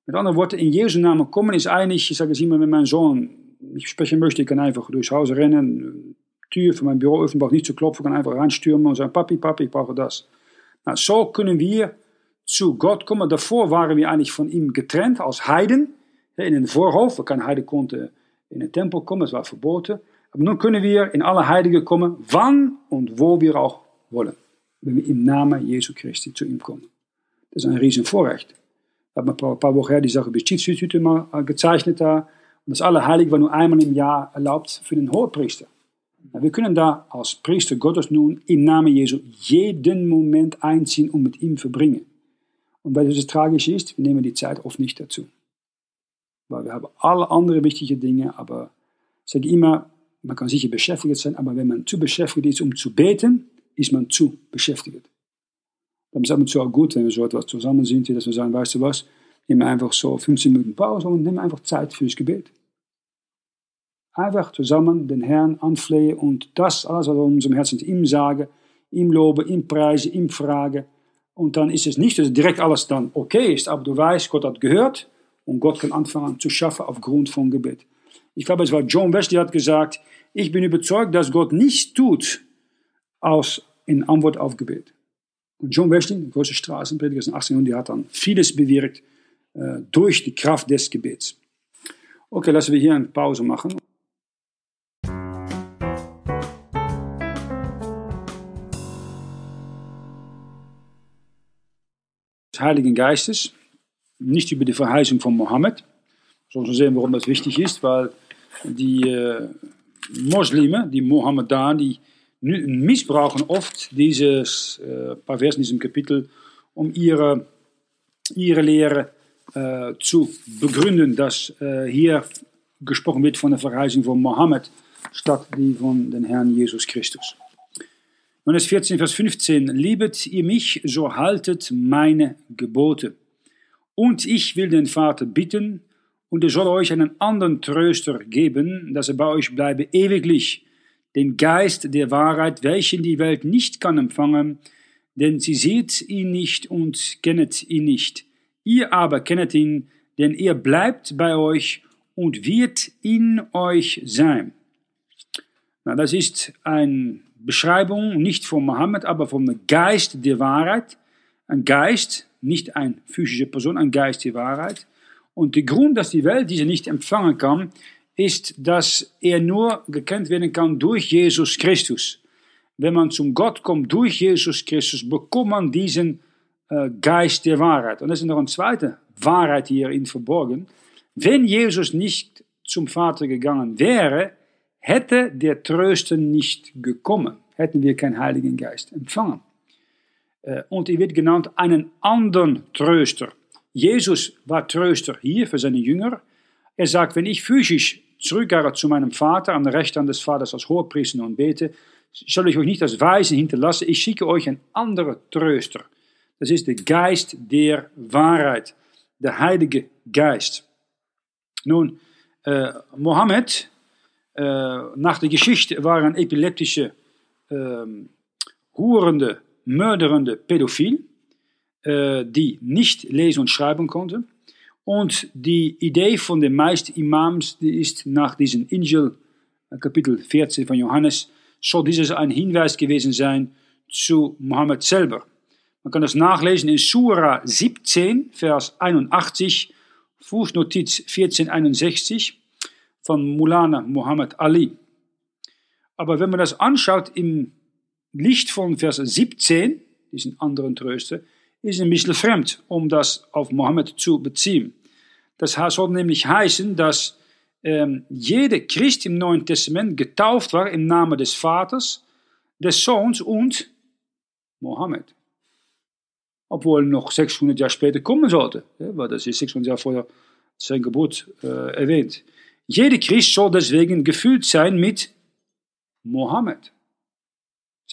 Mit anderen Worten, in Jesu Namen kommen ist eigentlich, ich sage es immer, wenn mein Sohn mich sprechen möchte, ich kann einfach durchs Haus rennen, Tür von meinem Büro öffnen, brauche nicht zu klopfen, kann einfach reinstürmen und sagen, Papi, Papi, ich brauche das. Na, so können wir zu Gott kommen. Davor waren wir eigentlich von ihm getrennt als Heiden, in den Vorhof, weil kein Heide konnte in den Tempel kommen, das war verboten. Aber nun können wir in alle Heiligen kommen, wann und wo wir auch wollen. Wenn wir im Namen Jesu Christi zu ihm kommen. Das ist ein riesen Vorrecht. Ich habe ein paar Wochen her die Sache Justizhütte mal gezeichnet da. Und das Allerheilige war nur einmal im Jahr erlaubt für den Hohepriester. Wir können da als Priester Gottes nun im Namen Jesu jeden Moment einziehen und mit ihm verbringen. Und weil das tragisch ist, wir nehmen die Zeit oft nicht dazu. Weil wir haben alle anderen wichtige Dinge, aber ich sage immer, man kann sicher beschäftigt sein, aber wenn man zu beschäftigt ist, um zu beten, ist man zu beschäftigt. Dann ist es auch gut, wenn wir so etwas zusammen sind, dass wir sagen, weißt du was, nehmen einfach so 15 Minuten Pause und nehmen einfach Zeit fürs Gebet. Einfach zusammen den Herrn anflehen und das alles, was wir in unserem Herzen ihm sagen, ihm loben, ihm preisen, ihm fragen. Und dann ist es nicht, dass direkt alles dann okay ist, aber du weißt, Gott hat gehört und Gott kann anfangen zu schaffen aufgrund von Gebet. Ich glaube, es war John Wesley, der hat gesagt, ich bin überzeugt, dass Gott nichts tut, aus in Antwort auf Gebet. Und John Wesley, der große Straßenprediger aus dem 18. Jahrhundert, hat dann vieles bewirkt äh, durch die Kraft des Gebets. Okay, lassen wir hier eine Pause machen. Des Heiligen Geistes nicht über die Verheißung von Mohammed. Wir sehen, warum das wichtig ist, weil die äh, Muslime, die Mohammedaner, die missbrauchen oft dieses äh, paar Versen in diesem Kapitel, um ihre, ihre Lehre äh, zu begründen, dass äh, hier gesprochen wird von der Verheißung von Mohammed statt die von den Herrn Jesus Christus. Johannes 14, Vers 15. Liebet ihr mich, so haltet meine Gebote. Und ich will den Vater bitten, und er soll euch einen anderen Tröster geben, dass er bei euch bleibe ewiglich, den Geist der Wahrheit, welchen die Welt nicht kann empfangen, denn sie sieht ihn nicht und kennet ihn nicht. Ihr aber kennet ihn, denn er bleibt bei euch und wird in euch sein. Na, das ist eine Beschreibung nicht von Mohammed, aber vom Geist der Wahrheit. Ein Geist, nicht eine physische Person, ein Geist der Wahrheit. Und der Grund, dass die Welt diese nicht empfangen kann, ist, dass er nur gekannt werden kann durch Jesus Christus. Wenn man zum Gott kommt durch Jesus Christus, bekommt man diesen äh, Geist der Wahrheit. Und es ist noch eine zweite Wahrheit hier in verborgen. Wenn Jesus nicht zum Vater gegangen wäre, hätte der Tröster nicht gekommen, hätten wir keinen Heiligen Geist empfangen. Äh, und er wird genannt einen anderen Tröster. Jesus war Tröster hier für seine Jünger. Er sagt, wenn ich physisch zurückkehre zu meinem Vater, an der Rechte des Vaters als Hohepriester und bete, soll ich euch nicht als Weisen hinterlassen, ich schicke euch einen anderen Tröster. Das ist der Geist der Wahrheit, der Heilige Geist. Nun, äh, Mohammed, äh, nach der Geschichte war ein epileptischer, äh, hurende, mörderende Pädophil. Äh, die nicht lesen und schreiben konnte. Und die Idee von den meisten Imams die ist nach diesem Injil, äh, Kapitel 14 von Johannes, soll dieses ein Hinweis gewesen sein zu Mohammed selber. Man kann das nachlesen in Surah 17, Vers 81, Fußnotiz 1461 von Mulana Muhammad Ali. Aber wenn man das anschaut im Licht von Vers 17, diesen anderen Tröster, ist ein bisschen fremd, um das auf Mohammed zu beziehen. Das soll nämlich heißen, dass ähm, jeder Christ im Neuen Testament getauft war im Namen des Vaters, des Sohns und Mohammed. Obwohl noch 600 Jahre später kommen sollte, weil das ist 600 Jahre vor sein Geburt äh, erwähnt. Jeder Christ soll deswegen gefüllt sein mit Mohammed.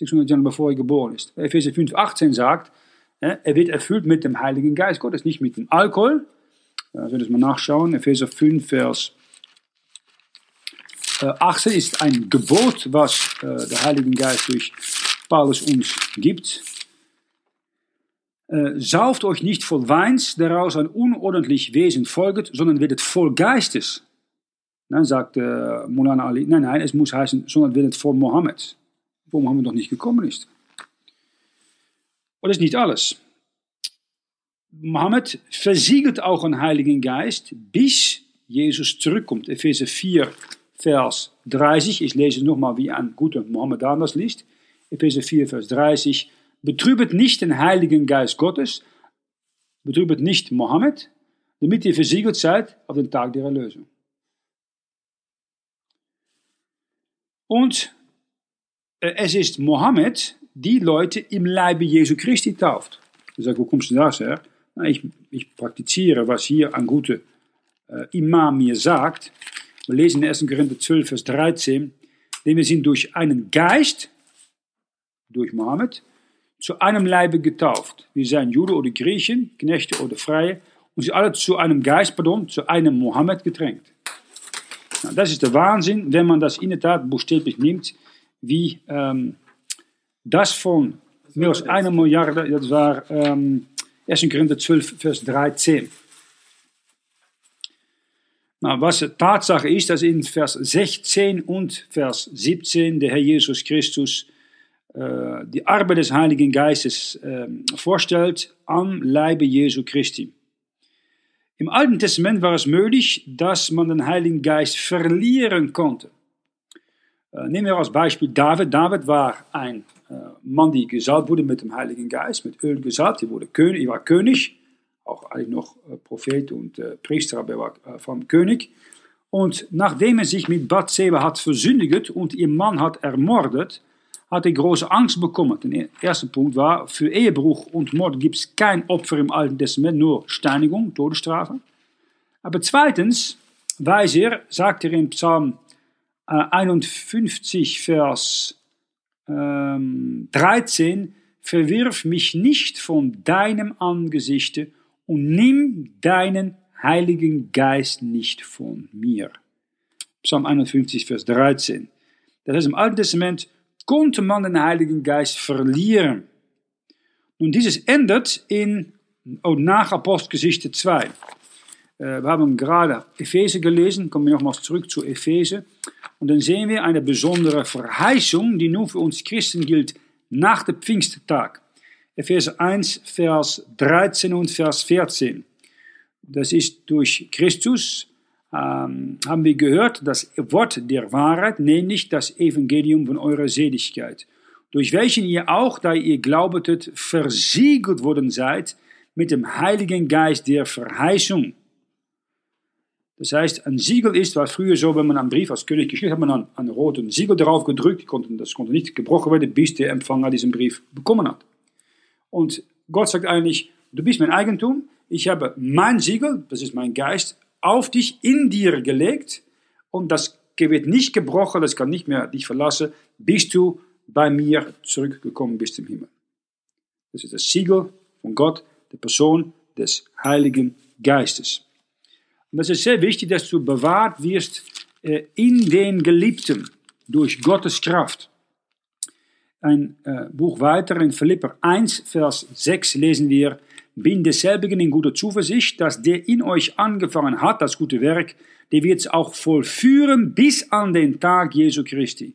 600 Jahre bevor er geboren ist. Epheser 5, 18 sagt, er wird erfüllt mit dem Heiligen Geist Gottes, nicht mit dem Alkohol. Also das mal nachschauen. Epheser 5, Vers 18 äh, ist ein Gebot, was äh, der Heilige Geist durch Paulus uns gibt. Äh, sauft euch nicht voll Weins, daraus ein unordentlich Wesen folgt, sondern werdet voll Geistes. Dann sagt äh, Mulana Ali, nein, nein, es muss heißen, sondern werdet voll Mohammed, wo Mohammed noch nicht gekommen ist. Und das ist nicht alles. Mohammed versiegelt auch einen Heiligen Geist, bis Jesus zurückkommt. Epheser 4, Vers 30. Ich lese nochmal, wie ein guter Mohammedaner das liest. Epheser 4, Vers 30. Betrübet nicht den Heiligen Geist Gottes, betrübet nicht Mohammed, damit ihr versiegelt seid auf den Tag der Erlösung. Und es ist Mohammed, die Leute im Leibe Jesu Christi tauft. Ich sage, wo kommst du das her? Ich, ich praktiziere, was hier ein guter äh, Imam mir sagt. Wir lesen in 1. Korinther 12, Vers 13, denn wir sind durch einen Geist, durch Mohammed, zu einem Leibe getauft. Wir sind Jude oder Griechen, Knechte oder Freie, und sie alle zu einem Geist, pardon, zu einem Mohammed gedrängt. Nou, das ist der Wahnsinn, wenn man das in der Tat buchstäblich nimmt, wie ähm, das von mehr als einer Milliarde, das war ähm, 1. Korinther 12, Vers 13. Na, was Tatsache ist, dass in Vers 16 und Vers 17 der Herr Jesus Christus äh, die Arbeit des Heiligen Geistes äh, vorstellt am Leibe Jesu Christi. Im Alten Testament war es möglich, dass man den Heiligen Geist verlieren konnte. Äh, nehmen wir als Beispiel David. David war ein äh, Mann, die gesalbt wurde mit dem Heiligen Geist, mit Öl gesalbt. Er, wurde König, er war König, auch eigentlich noch äh, Prophet und Priester, aber er war vom König. Und nachdem er sich mit Bathseba hat versündigt und ihr Mann hat ermordet, hat er große Angst bekommen. Der erste Punkt war, für Ehebruch und Mord gibt es kein Opfer im Alten Testament, nur Steinigung, Todesstrafe. Aber zweitens weiß er, sagt er in Psalm 51, äh, Vers ähm, 13, verwirf mich nicht von deinem Angesichte und nimm deinen Heiligen Geist nicht von mir. Psalm 51, Vers 13. Das heißt, im Alten Testament konnte man den Heiligen Geist verlieren. Nun, dieses ändert in, oh, nach Apostelgeschichte 2. Äh, wir haben gerade Epheser gelesen, kommen wir nochmals zurück zu Epheser. Und dann sehen wir eine besondere Verheißung, die nun für uns Christen gilt nach dem Pfingsttag. Epheser 1, Vers 13 und Vers 14. Das ist durch Christus, ähm, haben wir gehört, das Wort der Wahrheit, nämlich das Evangelium von eurer Seligkeit, durch welchen ihr auch, da ihr glaubetet, versiegelt worden seid mit dem Heiligen Geist der Verheißung. Das heißt, ein Siegel ist, war früher so, wenn man einen Brief als König geschickt hat, man einen, einen roten Siegel darauf gedrückt, das konnte nicht gebrochen werden, bis der Empfänger diesen Brief bekommen hat. Und Gott sagt eigentlich, du bist mein Eigentum, ich habe mein Siegel, das ist mein Geist, auf dich, in dir gelegt und das wird nicht gebrochen, das kann nicht mehr dich verlassen, bis du bei mir zurückgekommen bist im Himmel. Das ist das Siegel von Gott, der Person des Heiligen Geistes. Und das ist sehr wichtig, dass du bewahrt wirst äh, in den Geliebten durch Gottes Kraft. Ein äh, Buch weiter in Philipper 1, Vers 6 lesen wir, bin desselbigen in guter Zuversicht, dass der in euch angefangen hat, das gute Werk, der wird es auch vollführen bis an den Tag Jesu Christi.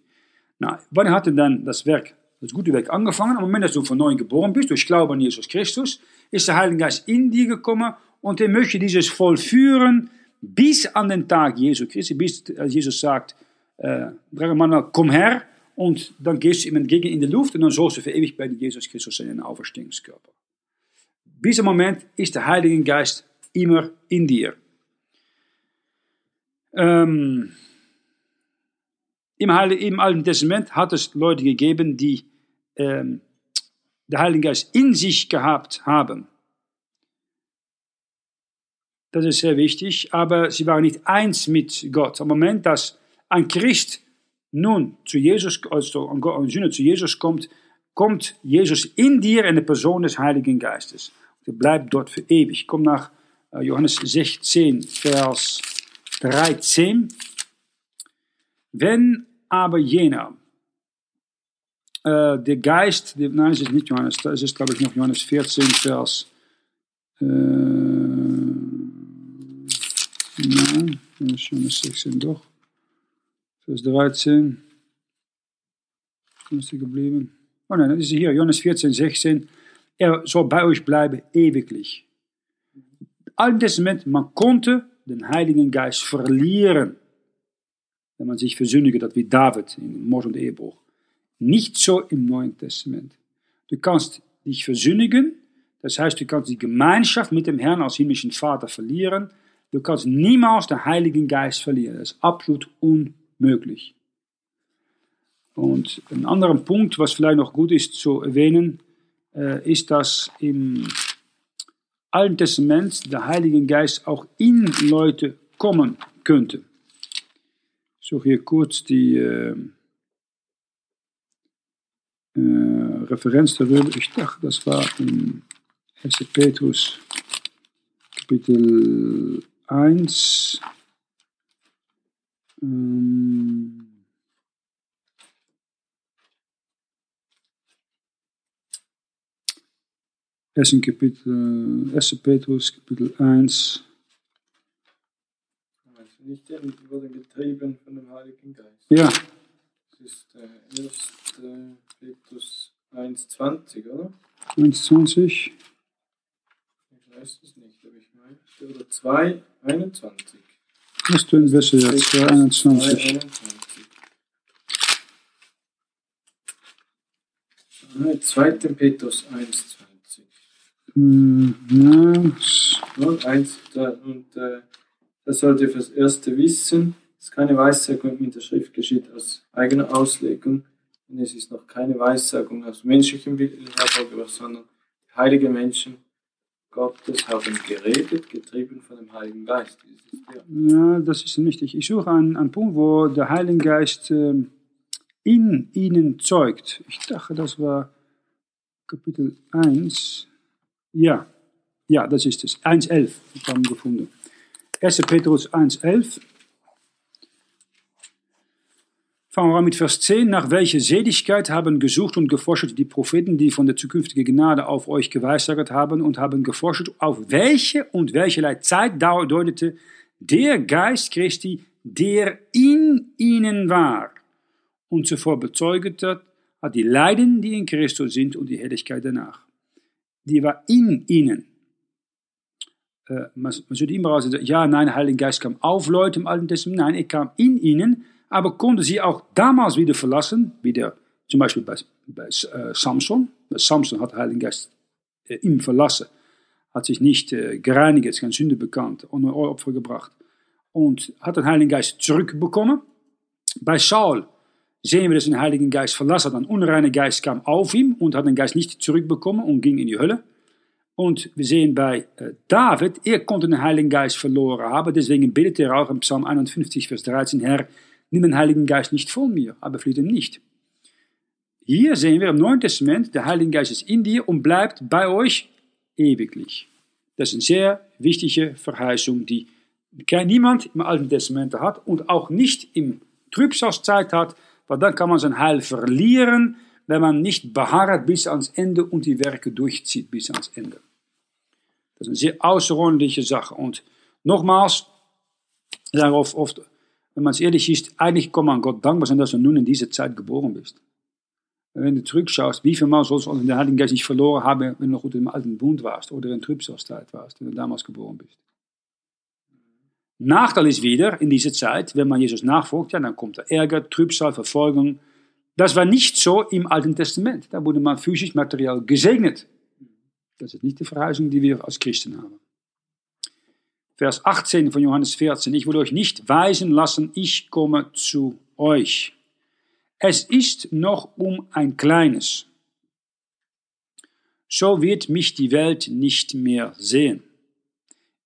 Na, wann hat er dann das Werk, das gute Werk angefangen? Am Moment, dass du von neuem geboren bist, durch Glauben an Jesus Christus, ist der Heilige Geist in dir gekommen und er möchte dieses vollführen bis an den Tag Jesu Christi, bis Jesus sagt, äh, Mann, komm her, und dann gehst du ihm entgegen in die Luft und dann sollst du für ewig bei Jesus Christus sein, in Auferstehungskörper. Bis zum Moment ist der Heilige Geist immer in dir. Ähm, im, Heil Im Alten Testament hat es Leute gegeben, die ähm, den Heiligen Geist in sich gehabt haben. Das ist sehr wichtig, aber sie waren nicht eins mit Gott. Am Moment, dass ein Christ nun zu Jesus, also ein Sünder zu Jesus kommt, kommt Jesus in dir in der Person des Heiligen Geistes. Er bleibt dort für ewig. Komm nach äh, Johannes 16, Vers 13. Wenn aber jener, äh, der Geist, nein, es ist nicht Johannes, das ist glaube ich noch Johannes 14, Vers äh, Nein, ist Johannes 16 doch. Vers 13. Wo ist die geblieben? Oh nein, das ist hier, Johannes 14, 16. Er soll bei euch bleiben ewiglich. Alten Testament, man konnte den Heiligen Geist verlieren, wenn man sich versündigt hat, wie David in Mord und Ehebruch. Nicht so im Neuen Testament. Du kannst dich versündigen, das heißt, du kannst die Gemeinschaft mit dem Herrn als himmlischen Vater verlieren, Du kannst niemals den Heiligen Geist verlieren. Das ist absolut unmöglich. Und ein anderer Punkt, was vielleicht noch gut ist zu erwähnen, äh, ist, dass im Alten Testament der Heilige Geist auch in Leute kommen könnte. Ich suche hier kurz die äh, äh, Referenz darüber. Ich dachte, das war in 1. Petrus Kapitel 1. Ähm, Essen Kapitel, 1. Petrus Kapitel 1. Nicht der wurde getrieben von dem Heiligen Geist. Ja. Das ist äh, 1. Petrus 1,20, oder? 1,20. Ich weiß es nicht, aber ich meine, oder 2, 21. Was tun wir jetzt? 21. 21. 2. Petrus 1, 20. Hm, ja. Und, eins, da, und äh, das sollt ihr fürs Erste wissen. Es ist keine Weissagung in der Schrift, geschieht aus eigener Auslegung. Und es ist noch keine Weissagung aus menschlichem Willen hervorgebracht, sondern heilige Menschen Gottes haben geredet, getrieben von dem Heiligen Geist. Ja, das ist wichtig. Ich suche einen, einen Punkt, wo der Heilige Geist ähm, in ihnen zeugt. Ich dachte, das war Kapitel 1. Ja, ja, das ist es. 1,11. Ich habe ihn gefunden. 1. Petrus 1,11. Fangen wir mit Vers 10. Nach welcher Seligkeit haben gesucht und geforscht die Propheten, die von der zukünftigen Gnade auf euch geweissagt haben und haben geforscht, auf welche und welcherlei Zeit deutete der Geist Christi, der in ihnen war und zuvor bezeugt hat, hat die Leiden, die in Christus sind und die Herrlichkeit danach. Die war in ihnen. Äh, man, man sollte immer sagen, ja, nein, der Heilige Geist kam auf Leute im Alten Testament. Nein, er kam in ihnen, aber konnte sie auch damals wieder verlassen, wie der, zum Beispiel bei, bei äh, Samson. Samson hat der Heilige Geist äh, ihm verlassen, hat sich nicht äh, gereinigt, ist keine Sünde bekannt, ohne Opfer gebracht und hat den Heiligen Geist zurückbekommen. Bei Saul sehen wir, dass den Heiligen Geist verlassen hat. Ein unreiner Geist kam auf ihm und hat den Geist nicht zurückbekommen und ging in die Hölle. Und wir sehen bei äh, David, er konnte den Heiligen Geist verloren haben, deswegen bittet er auch im Psalm 51, Vers 13, Herr, nimm den Heiligen Geist nicht von mir, aber flieht ihn nicht. Hier sehen wir im Neuen Testament, der Heilige Geist ist in dir und bleibt bei euch ewiglich. Das ist eine sehr wichtige Verheißung, die kein niemand im Alten Testament hat und auch nicht im Trübsalzeit hat, weil dann kann man sein Heil verlieren, wenn man nicht beharrt bis ans Ende und die Werke durchzieht bis ans Ende. Das ist eine sehr außerordentliche Sache. Und nochmals, oft, oft wenn man es ehrlich ist, eigentlich kann man Gott dankbar sein, dass du nun in dieser Zeit geboren bist. Wenn du zurückschaust, wie viel Mal sollst du den Heiligen Geist nicht verloren haben, wenn du noch unter dem alten Bund warst oder in Trübsalzeit warst, wenn du damals geboren bist. Nachteil ist wieder in dieser Zeit, wenn man Jesus nachfolgt, ja, dann kommt der Ärger, Trübsal, Verfolgung. Das war nicht so im Alten Testament. Da wurde man physisch, materiell gesegnet. Das ist nicht die Verheißung, die wir als Christen haben. Vers 18 von Johannes 14. Ich will euch nicht weisen lassen, ich komme zu euch. Es ist noch um ein kleines. So wird mich die Welt nicht mehr sehen.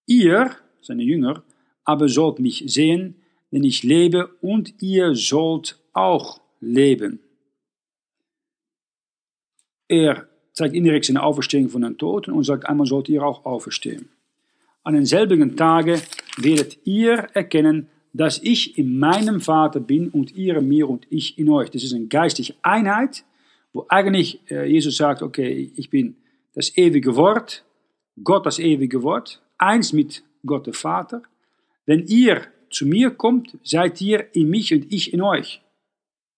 Ihr, seine Jünger, aber sollt mich sehen, denn ich lebe und ihr sollt auch leben. Er zeigt indirekt seine Auferstehung von den Toten und sagt, einmal sollt ihr auch auferstehen. An denselbigen Tage werdet ihr erkennen, dass ich in meinem Vater bin und ihr in mir und ich in euch. Das ist eine geistige Einheit, wo eigentlich äh, Jesus sagt, okay, ich bin das ewige Wort, Gott das ewige Wort, eins mit Gott der Vater. Wenn ihr zu mir kommt, seid ihr in mich und ich in euch.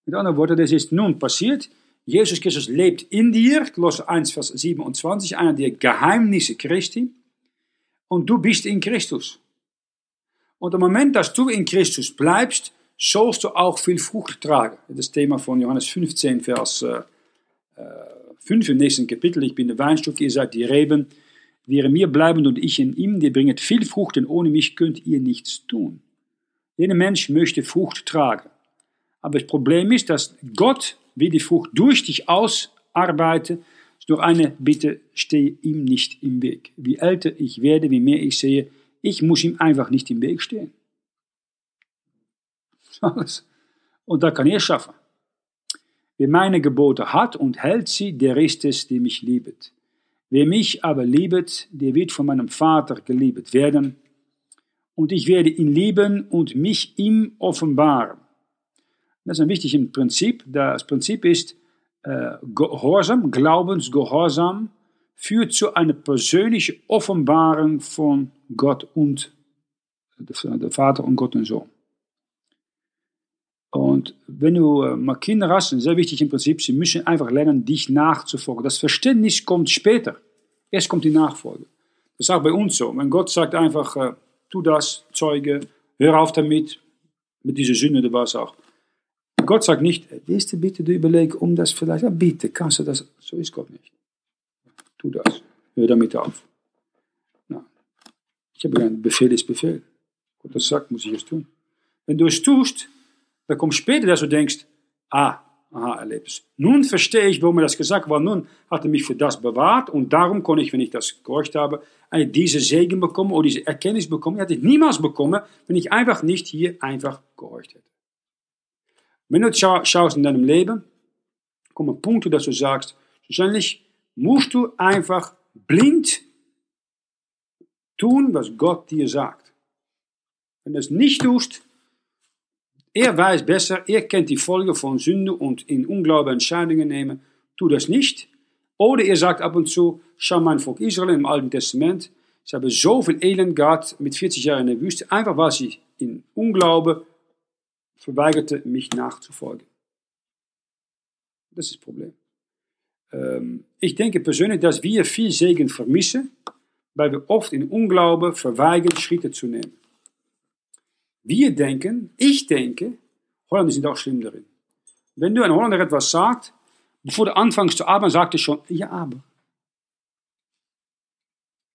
Mit anderen Worten, das ist nun passiert. Jesus Christus lebt in dir, Kolosser 1, Vers 27, einer der Geheimnisse Christi. Und du bist in Christus. Und im Moment, dass du in Christus bleibst, sollst du auch viel Frucht tragen. Das Thema von Johannes 15, Vers äh, 5 im nächsten Kapitel. Ich bin der Weinstock, ihr seid die Reben. Wäre mir bleiben und ich in ihm, die bringt viel Frucht, denn ohne mich könnt ihr nichts tun. Jeder Mensch möchte Frucht tragen. Aber das Problem ist, dass Gott will die Frucht durch dich ausarbeiten. Nur eine Bitte, stehe ihm nicht im Weg. Wie älter ich werde, wie mehr ich sehe, ich muss ihm einfach nicht im Weg stehen. Und da kann er schaffen. Wer meine Gebote hat und hält sie, der ist es, der mich liebet. Wer mich aber liebet, der wird von meinem Vater geliebt werden. Und ich werde ihn lieben und mich ihm offenbaren. Das ist ein wichtiges Prinzip. Das Prinzip ist, Gehorsam, Glaubensgehorsam, führt zu einer persönlichen Offenbarung von Gott und der Vater und Gott und Sohn. Und wenn du äh, mal Kinder hast, sehr wichtiges Prinzip, sie müssen einfach lernen, dich nachzufolgen. Das Verständnis kommt später. Erst kommt die Nachfolge. Das ist auch bei uns so. Wenn Gott sagt einfach, äh, tu das, Zeuge, hör auf damit, mit dieser Sünde, war es auch. Gott sagt nicht, willst du bitte überlegen, um das vielleicht, ja bitte, kannst du das, so ist Gott nicht. Tu das, hör damit auf. Na, ich habe einen Befehl ist Befehl. Gott das sagt, muss ich es tun. Wenn du es tust, dann kommt später, dass du denkst, ah, aha, Erlebnis. Nun verstehe ich, warum er das gesagt hat, nun hat er mich für das bewahrt und darum konnte ich, wenn ich das gehorcht habe, diese Segen bekommen oder diese Erkenntnis bekommen. Die hätte ich niemals bekommen, wenn ich einfach nicht hier einfach gehorcht hätte. Wenn du scha schaust in deinem Leben, kommen Punkte, dass du sagst, wahrscheinlich musst du einfach blind tun, was Gott dir sagt. Wenn du es nicht tust, er weiß besser, er kennt die Folge von Sünde und in Unglaube Entscheidungen nehmen. Tu das nicht. Oder er sagt ab und zu, schau mein Volk Israel im Alten Testament, sie haben so viel Elend gehabt mit 40 Jahren in der Wüste, einfach weil sie in Unglaube verweigerte, mich nachzufolgen. Das ist das Problem. Ähm, ich denke persönlich, dass wir viel Segen vermissen, weil wir oft in Unglaube verweigern, Schritte zu nehmen. Wir denken, ich denke, Holländer sind auch schlimm darin. Wenn du ein Holländer etwas sagt, bevor du anfängst zu arbeiten, sagt er schon, ja, aber.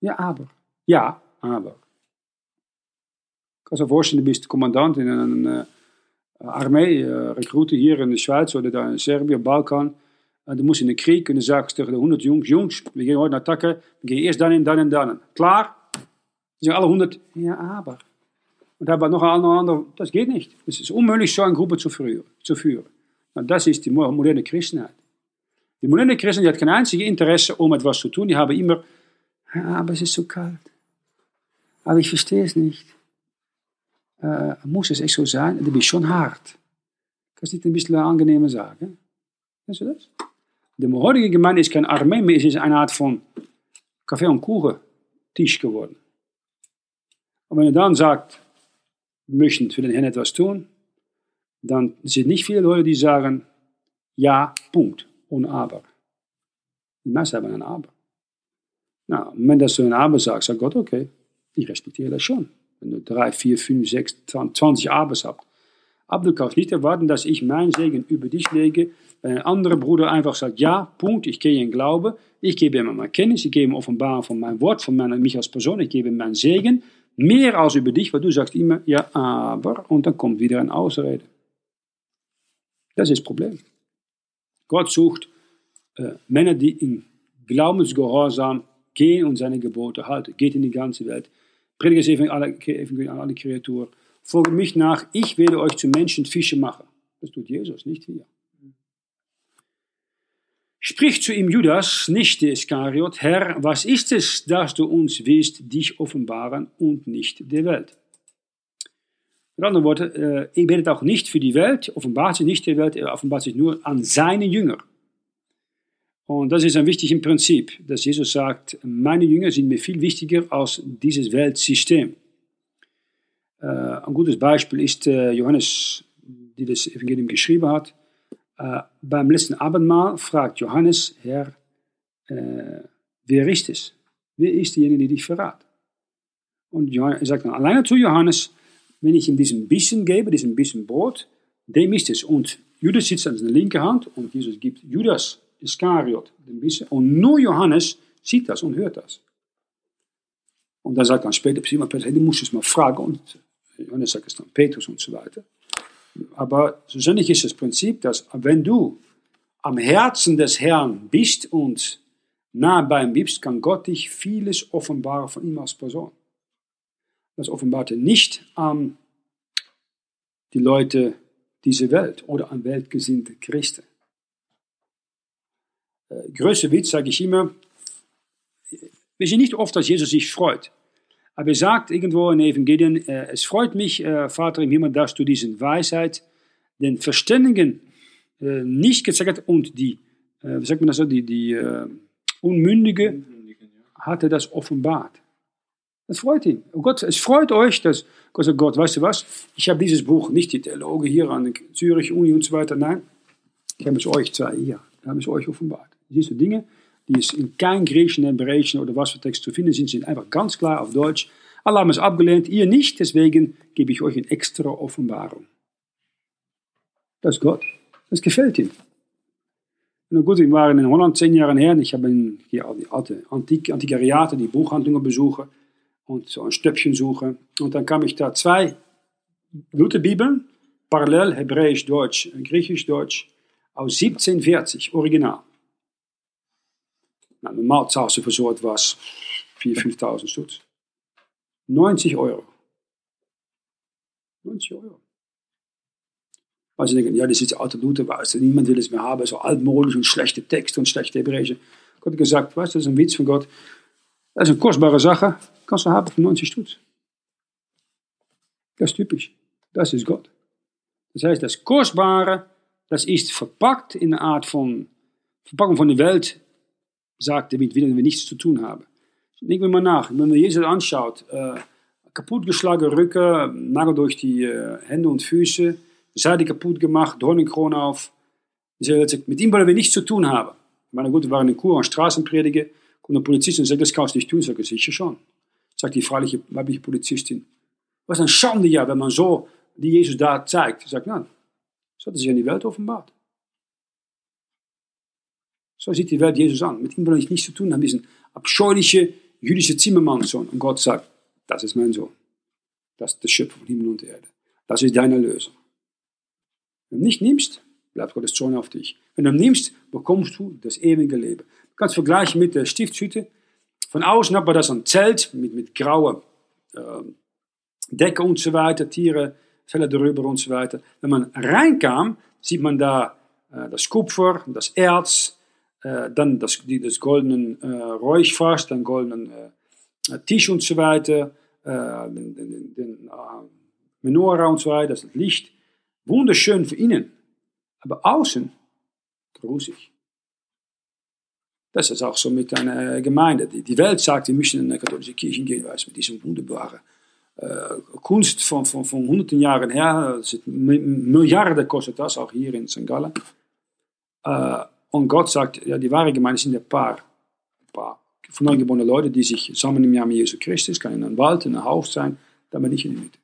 Ja, aber. Ja, aber. Ich kann mir vorstellen, du bist Kommandant in äh, Armee, äh, Rekrute hier in der Schweiz oder da in Serbien, Balkan. Und du musst in den Krieg du sagst tegen de 100 Jungs, Jungs, wir gehen heute nach Attacke, wir gehen erst dann und dann und dann. Klar? Die alle 100, ja, aber. Und da war noch ein anderer, das geht nicht. Es ist unmöglich, so eine Gruppe zu führen. Zu führen. Und das ist die moderne Christenheit. Die moderne Christenheit hat kein einziges Interesse, um etwas zu tun. Die haben immer, ja, aber es ist so kalt. Aber ich verstehe es nicht. Äh, muss es echt so sein? Du bist schon hart. Kannst du nicht ein bisschen angenehmer sagen? Kennst du das? Die heutige Gemeinde ist kein Armee mehr, es ist eine Art von Kaffee- und Kuchen-Tisch geworden. Und wenn er dann sagt, möchten für den Herrn etwas tun, dann sind nicht viele Leute, die sagen, ja, Punkt, ohne Aber. Die meisten haben ein Aber. Na, wenn das so ein Aber sagt, sagt Gott, okay, ich respektiere das schon. Wenn du drei, vier, fünf, sechs, zwanzig Abers habt. Aber du kannst nicht erwarten, dass ich meinen Segen über dich lege, wenn ein anderer Bruder einfach sagt, ja, Punkt, ich gehe in Glaube, ich gebe ihm meine Kenntnis, ich gebe ihm Offenbarung von meinem Wort, von meiner, mich als Person, ich gebe ihm meinen Segen, Mehr als über dich, weil du sagst immer, ja, aber, und dann kommt wieder eine Ausrede. Das ist das Problem. Gott sucht äh, Männer, die in Glaubensgehorsam gehen und seine Gebote halten. Geht in die ganze Welt. Predigt es an alle, Kreaturen. Folge mich nach, ich werde euch zu Menschen Fische machen. Das tut Jesus, nicht wir spricht zu ihm Judas, nicht der Iskariot, Herr, was ist es, dass du uns willst, dich offenbaren und nicht der Welt? Mit anderen Worten, äh, er betet auch nicht für die Welt, offenbart sich nicht der Welt, er offenbart sich nur an seine Jünger. Und das ist ein wichtiges Prinzip, dass Jesus sagt, meine Jünger sind mir viel wichtiger als dieses Weltsystem. Äh, ein gutes Beispiel ist äh, Johannes, der das Evangelium geschrieben hat. Äh, beim letzten Abendmahl fragt Johannes, Herr, äh, wer ist es? Wer ist derjenige, der dich verrat? Und Johannes, er sagt dann alleine zu Johannes, wenn ich ihm diesen bisschen gebe, diesen bisschen Brot, dem ist es. Und Judas sitzt an seiner linken Hand und Jesus gibt Judas Iskariot den bisschen. Und nur Johannes sieht das und hört das. Und dann sagt dann später Simon Petrus, hey, du musst es mal fragen. Und Johannes sagt es dann Petrus und so weiter. Aber schlussendlich ist das Prinzip, dass wenn du am Herzen des Herrn bist und nah bei ihm bist, kann Gott dich vieles offenbaren von ihm als Person. Das offenbarte nicht an die Leute dieser Welt oder an weltgesinnte Christen. Äh, größter Witz sage ich immer, wir sehen nicht oft, dass Jesus sich freut. Aber er sagt irgendwo in Evangelien, äh, es freut mich, äh, Vater im Himmel, dass du diese Weisheit den Verständigen äh, nicht gezeigt hast und die, äh, wie sagt man das so, die, die äh, Unmündige hat er das offenbart. Das freut ihn. Oh Gott, es freut euch, dass Gott sagt, Gott, weißt du was, ich habe dieses Buch, nicht die Theologe hier an Zürich Uni und so weiter, nein, ich habe es euch zwei hier, ich habe es euch offenbart. Diese Dinge, die es in kein Griechischen, Hebräischen oder was für Text zu finden sind, sind einfach ganz klar auf Deutsch. Haben es abgelehnt, ihr nicht, deswegen gebe ich euch eine extra Offenbarung. Das ist Gott. Das gefällt ihm. Na gut, wir waren in Holland zehn Jahre her und ich habe in die alte Antik Antiquariate, die Buchhandlungen besuchen und so ein Stöppchen suche. Und dann kam ich da zwei Lutherbibeln, parallel Hebräisch, Deutsch, Griechisch, Deutsch, aus 1740, original. Nou, normaal für so etwas 4.000, 5.000 Stutz. 90 Euro. 90 Euro. Weil sie denken, ja, das ist alte Luther, weißt du, niemand will es mehr haben, so altmodisch und schlechte Texte und schlechte Hebräische. Gott hat gesagt, weißt du, das ist ein Witz von Gott. Das ist eine kostbare Sache, kannst du haben für 90 Stutz. Das ist typisch. Das ist Gott. Das heißt, das Kostbare, das ist verpackt in eine Art von Verpackung von der Welt, sagt, damit wir nichts zu tun haben. Denken wir mal nach, wenn man Jesus anschaut, äh, kaputtgeschlagene Rücken, Nagel durch die äh, Hände und Füße, Seite kaputt gemacht, Dornenkrone auf. Mit ihm wollen wir nichts zu tun haben. Ich meine, gut, wir waren in Kur und Straßenprediger, kommt ein Polizist und sagt, das kannst du nicht tun. Sag ich, sicher schon. Sagt die freiliche weibliche Polizistin. Was ein Schande ja, wenn man so die Jesus da zeigt. Sagt, nein, so hat sich an die Welt offenbart. So sieht die Welt Jesus an. Mit ihm will ich nichts zu tun haben. Diesen abscheuliche jüdische Zimmermannssohn. Und Gott sagt, das ist mein Sohn. Das ist der Schöpfer von Himmel und Erde. Das ist deine Lösung. Wenn du nicht nimmst, bleibt Gottes Zorn auf dich. Wenn du nimmst, bekommst du das ewige Leben. Du kannst vergleichen mit der Stiftshütte. Von außen hat man das ein Zelt mit, mit grauer äh, Decke und so weiter, Tiere, Fälle darüber und so weiter. Wenn man reinkam, sieht man da äh, das Kupfer, das Erz, äh, dann das, die, das goldenen äh, Räuchfass, dann goldenen äh, Tisch und so weiter, äh, den, den, den äh, Menorah und so weiter, das Licht. Wunderschön für innen, aber außen grusig. Das ist auch so mit einer Gemeinde. Die Welt sagt, wir müssen in eine katholische Kirche gehen, weil es mit diesem wunderbaren äh, Kunst von, von, von hunderten Jahren her, Milliarden kostet das, auch hier in St. Gallen. Äh, und Gott sagt, ja, die wahre Gemeinde sind ein paar, ein paar von neugeborene Leute, die sich zusammen im Jahr mit Jesus Christus, kann in einem Wald, in einem Haus sein, da bin ich in der Mitte.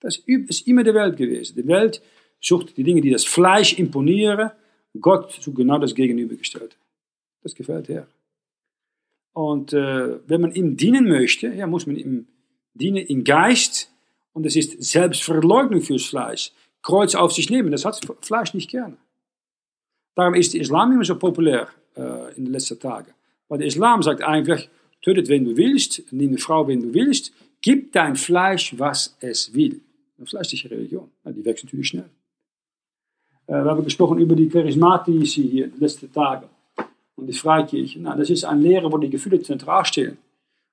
Das ist immer die Welt gewesen. Die Welt sucht die Dinge, die das Fleisch imponieren. Gott sucht genau das Gegenübergestellte. Das gefällt er. Und äh, wenn man ihm dienen möchte, ja, muss man ihm dienen im Geist. Und das ist Selbstverleugnung fürs Fleisch. Kreuz auf sich nehmen, das hat Fleisch nicht gerne. Darum ist der Islam immer so populär äh, in den letzten Tagen. Weil der Islam sagt einfach, tötet, wenn du willst, nimm eine Frau, wenn du willst, gib dein Fleisch, was es will. Eine fleischliche Religion. Die wächst natürlich schnell. Äh, wir haben gesprochen über die Charismatische hier in den letzten Tagen. Und die Freikirche. Na, das ist eine Lehre, wo die Gefühle zentral stehen.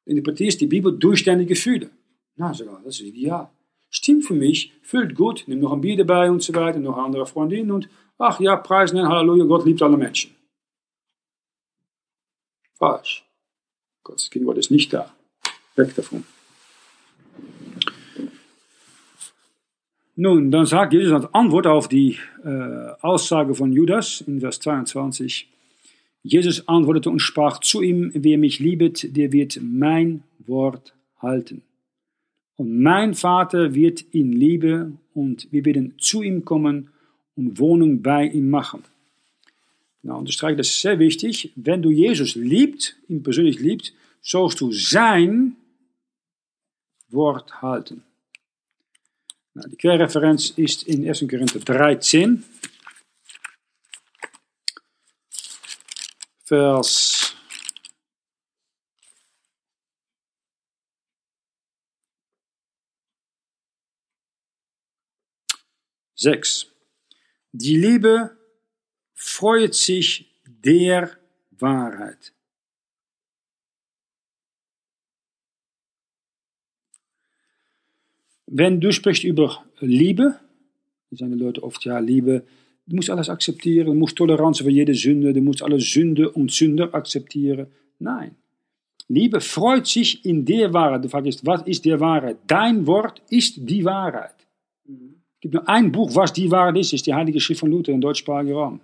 Interpretierst die Bibel durch deine Gefühle. Na, sogar, das ist ideal. Stimmt für mich, fühlt gut, nimm noch ein Bier dabei und so weiter, noch andere Freundinnen und ach ja, preisen, Halleluja, Gott liebt alle Menschen. Falsch. Gottes Gegenwart ist nicht da. Weg davon. Nun, dann sagt Jesus als Antwort auf die äh, Aussage von Judas in Vers 22, Jesus antwortete und sprach zu ihm, wer mich liebet, der wird mein Wort halten. Und mein Vater wird ihn lieben und wir werden zu ihm kommen und Wohnung bei ihm machen. Nou, unterstreiche, das ist sehr wichtig. Wenn du Jesus liebt, ihn persönlich liebt, sollst du sein Wort halten. Nou, die Querreferenz ist in 1. Korinther 13, Vers sechs. Die Liebe freut sich der Wahrheit. Wenn du sprichst über Liebe, sagen die Leute oft, ja, Liebe, du musst alles akzeptieren, du musst Toleranz für jede Sünde, du musst alle Sünde und Sünder akzeptieren. Nein. Liebe freut sich in der Wahrheit. Die Frage ist, was ist die Wahrheit? Dein Wort ist die Wahrheit. Es gibt nur ein Buch, was die Wahrheit ist, ist die Heilige Schrift von Luther im deutschsprachigen Raum.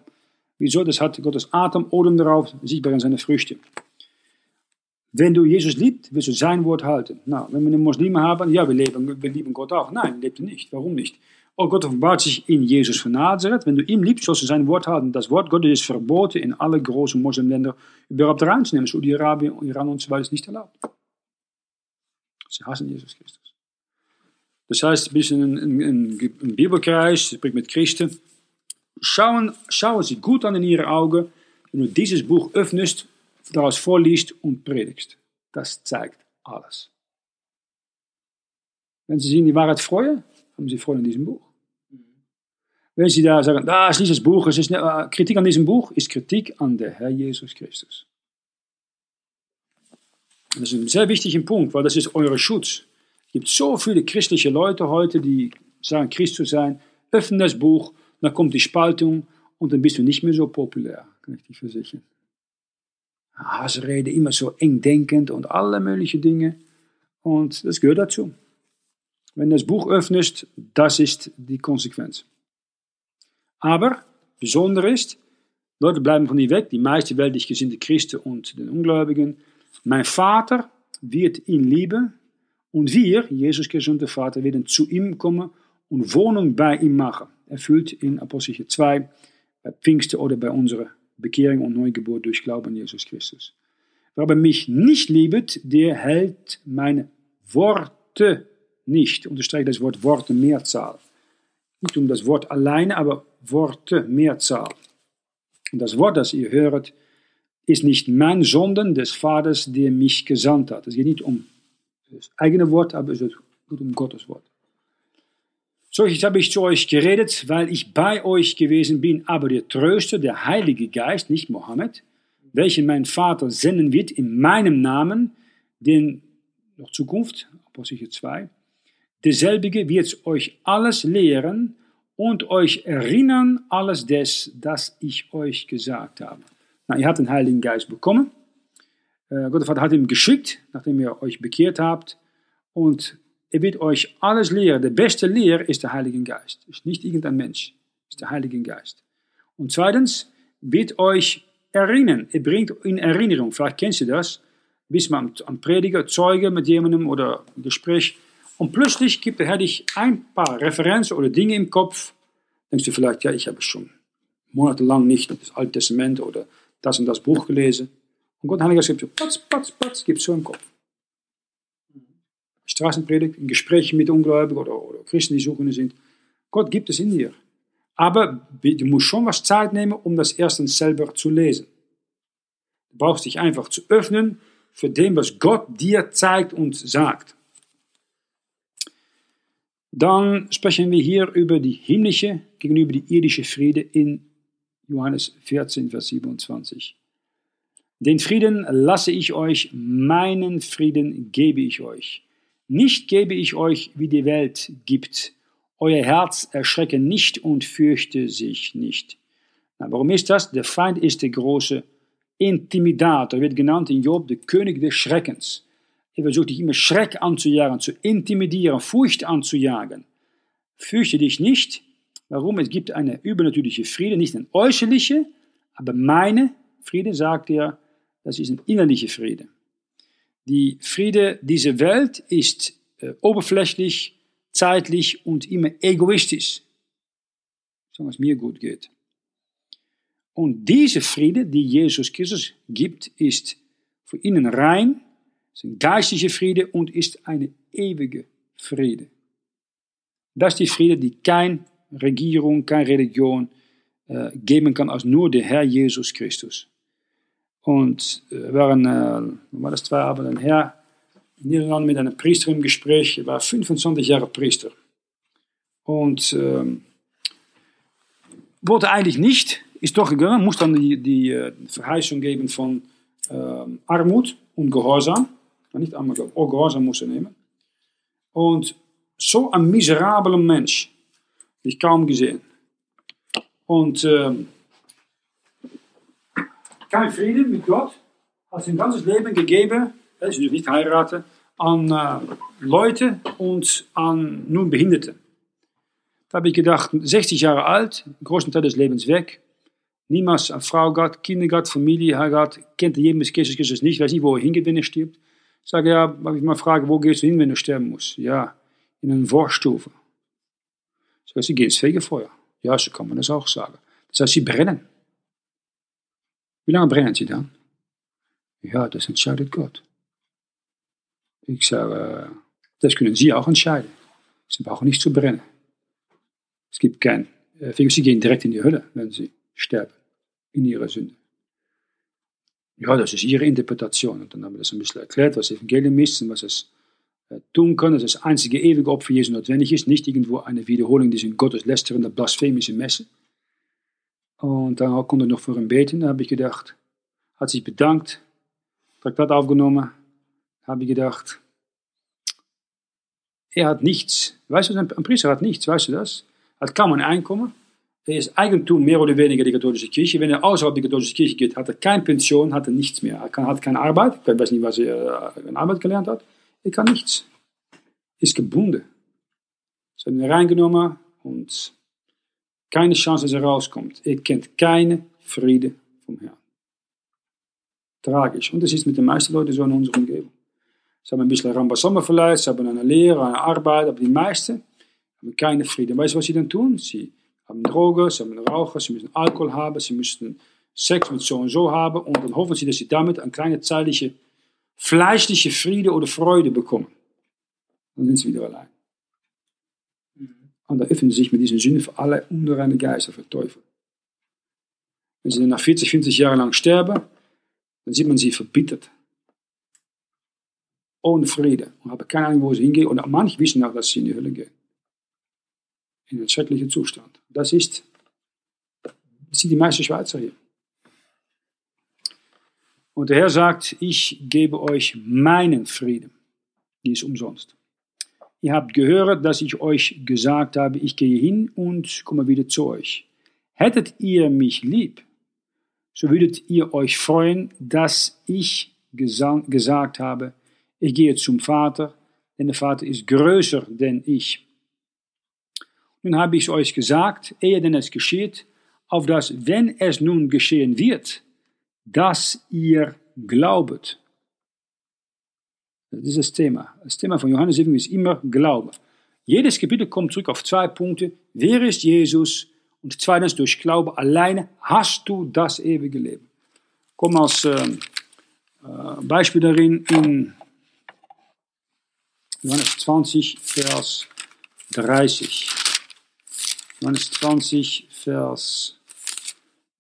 Wieso? Das hat Gottes Atem, Odem darauf, sichtbar in seine Früchte. Wenn du Jesus liebst, wirst du sein Wort halten. Nou, wenn wir einen Muslim haben, ja, wir, leben, wir lieben Gott auch. Nein, lebt nicht. Warum nicht? Oh, Gott offenbart sich in Jesus von Nazareth. Wenn du ihn liebst, sollst du sein Wort halten. Das Wort Gottes ist verboten, in alle großen Muslimländer überhaupt reinzunehmen. Saudi-Arabien, Iran und so weiter ist nicht erlaubt. Sie hassen Jesus Christus. Das heißt, bis in ein, Bibelkreis, spricht mit Christen, schauen, schauen sie gut an in ihre Augen, wenn du dieses Buch öffnest, daraus vorliest und predigst. Das zeigt alles. Wenn sie sich in die Wahrheit freuen, haben sie Freude in diesem Buch. Wenn sie da sagen, das ah, ist nicht das Buch, es ist eine, äh, Kritik an diesem Buch, ist Kritik an der Herr Jesus Christus. Das ist ein sehr wichtiger Punkt, weil das ist euer Schutz. Gibt so viele christliche Leute heute, die sagen, Christus sein, öffnen das Buch, dann kommt die Spaltung und dann bist du nicht mehr so populär, kann ich dir versichern. Hassrede, immer so eng denkend und alle möglichen Dinge. Und das gehört dazu. Wenn du das Buch öffnest, das ist die Konsequenz. Aber besonder ist, Leute bleiben von dir weg, die meisten weltlich gesinnte Christen und den Ungläubigen. Mein Vater wird ihn lieben und wir, Jesus Christus und der Vater, werden zu ihm kommen und Wohnung bei ihm machen. Erfüllt in Apostel 2, bei Pfingsten oder bei unserer Bekehrung und Neugeburt durch Glauben an Jesus Christus. Wer aber mich nicht liebt, der hält meine Worte nicht. Unterstreiche das Wort Worte Mehrzahl. Nicht um das Wort alleine, aber Worte Mehrzahl. Und das Wort, das ihr hört, ist nicht mein, sondern des Vaters, der mich gesandt hat. Es geht nicht um das eigene Wort, aber es geht um Gottes Wort. So, jetzt habe ich zu euch geredet, weil ich bei euch gewesen bin, aber der Tröster, der Heilige Geist, nicht Mohammed, welchen mein Vater senden wird in meinem Namen, den noch Zukunft, Apostel 2, derselbige wird euch alles lehren und euch erinnern alles des, das ich euch gesagt habe. Na, ihr habt den Heiligen Geist bekommen. Äh, Gott der Vater hat ihn geschickt, nachdem ihr euch bekehrt habt. Und er wird euch alles lehren. Der beste Lehrer ist der Heilige Geist. Ist nicht irgendein Mensch, ist der Heilige Geist. Und zweitens wird euch erinnern. Er bringt in Erinnerung. Vielleicht kennst du das. Bist man am Prediger, Zeuge mit jemandem oder ein Gespräch und plötzlich gibt der Herr dich ein paar Referenzen oder Dinge im Kopf. Denkst du vielleicht, ja, ich habe schon monatelang nicht das Alte Testament oder das und das Buch gelesen. Und Gott Heiliger gibt so, patz, patz, patz, gibt so im Kopf. Straßenpredigt, in Gesprächen mit Ungläubigen oder, oder Christen, die Suchende sind. Gott gibt es in dir. Aber du musst schon was Zeit nehmen, um das erstens selber zu lesen. Du brauchst dich einfach zu öffnen für dem, was Gott dir zeigt und sagt. Dann sprechen wir hier über die himmlische gegenüber die irdische Friede in Johannes 14, Vers 27. Den Frieden lasse ich euch, meinen Frieden gebe ich euch. Nicht gebe ich euch, wie die Welt gibt. Euer Herz erschrecke nicht und fürchte sich nicht. Na, warum ist das? Der Feind ist der große Intimidator, wird genannt in Job der König des Schreckens. Er versucht dich immer Schreck anzujagen, zu intimidieren, Furcht anzujagen. Fürchte dich nicht. Warum? Es gibt eine übernatürliche Friede, nicht ein äußerliche, aber meine Friede, sagt er, das ist ein innerlicher Friede. Die Friede dieser Welt ist äh, oberflächlich, zeitlich und immer egoistisch, solange es mir gut geht. Und diese Friede, die Jesus Christus gibt, ist für ihnen rein, ist ein geistlicher Friede und ist eine ewige Friede. Das ist die Friede, die keine Regierung, keine Religion äh, geben kann, als nur der Herr Jesus Christus. Und äh, waren, äh, war das zwei Abenden her, in Niederlande mit einem Priester im Gespräch, er war 25 Jahre Priester. Und ähm, wollte eigentlich nicht, ist doch gegangen, muss dann die, die äh, Verheißung geben von ähm, Armut und Gehorsam nicht glaube auch Gehorsam muss er nehmen. Und so ein miserabler Mensch, ich kaum gesehen. Und ähm, kein Frieden mit Gott, hat sein ganzes Leben gegeben, er ist nicht heiraten, an äh, Leute und an nun Behinderte. Da habe ich gedacht, 60 Jahre alt, den größten Teil des Lebens weg, niemals eine Frau gehabt, Kinder gehabt, Familie gehabt, kennt Jesus Christus nicht, weiß nicht, wo er hingeht, wenn er stirbt. Ich sage, ja, mag ich mal fragen, wo gehst du hin, wenn du sterben musst? Ja, in eine Vorstufe. Das heißt, sie gehen ins Fegefeuer. Ja, so kann man das auch sagen. Das heißt, sie brennen. Wie lange brennen sie dann? Ja, das entscheidet Gott. Ich sage, das können Sie auch entscheiden. Sie brauchen nicht zu brennen. Es gibt kein, äh, Sie gehen direkt in die Hölle, wenn Sie sterben, in ihrer Sünde. Ja, das ist Ihre Interpretation. Und dann haben wir das ein bisschen erklärt, was Evangelium ist und was es äh, tun kann, dass das einzige ewige Opfer Jesu notwendig ist, nicht irgendwo eine Wiederholung dieser gotteslästernden, blasphemischen Messe. Und dann konnte er noch für ihn beten. Da habe ich gedacht, hat sich bedankt, Traktat aufgenommen, habe ich gedacht, er hat nichts. Weißt du, ein Priester hat nichts, weißt du das? Er hat kaum ein Einkommen. Er ist Eigentum mehr oder weniger der katholischen Kirche. Wenn er außerhalb der katholischen Kirche geht, hat er keine Pension, hat er nichts mehr. Er kann, hat keine Arbeit. Ich weiß nicht, was er in Arbeit gelernt hat. Er kann nichts. Ist gebunden. Sie haben ihn reingenommen und keine Chance, dass er rauskommt. Er kennt keine Friede vom Herrn. Tragisch. Und das ist mit den meisten Leuten so in unserer Umgebung. Sie haben ein bisschen Rambasamba vielleicht, sie haben eine Lehre, eine Arbeit, aber die meisten haben keine Frieden. Weißt du, was sie dann tun? Sie haben Drogen, sie haben Rauchen, sie müssen Alkohol haben, sie müssen Sex mit so und so haben und dann hoffen sie, dass sie damit eine kleine zeitliche fleischliche Friede oder Freude bekommen. Dann sind sie wieder allein. Und da öffnen sie sich mit diesen Sünden für alle unreine Geister, für Teufel. Wenn sie dann nach 40, 50 Jahren lang sterben, dann sieht man sie verbittert. Ohne Friede. Und haben keine Ahnung, wo sie hingehen. Und manche wissen auch, dass sie in die Hölle gehen. In einen schrecklichen Zustand. Das ist, das sind die meisten Schweizer hier. Und der Herr sagt, ich gebe euch meinen Frieden. Die ist umsonst. Ihr habt gehört, dass ich euch gesagt habe, ich gehe hin und komme wieder zu euch. Hättet ihr mich lieb, so würdet ihr euch freuen, dass ich gesagt habe, ich gehe zum Vater, denn der Vater ist größer denn ich. Nun habe ich es euch gesagt, ehe denn es geschieht, auf dass, wenn es nun geschehen wird, dass ihr glaubet. Das Thema. Das Thema von Johannes 7 ist immer Glaube. Jedes Kapitel kommt zurück auf zwei Punkte. Wer ist Jesus? Und zweitens, durch Glaube alleine hast du das ewige Leben. Komm als äh, Beispiel darin in Johannes 20, Vers 30. Johannes 20, Vers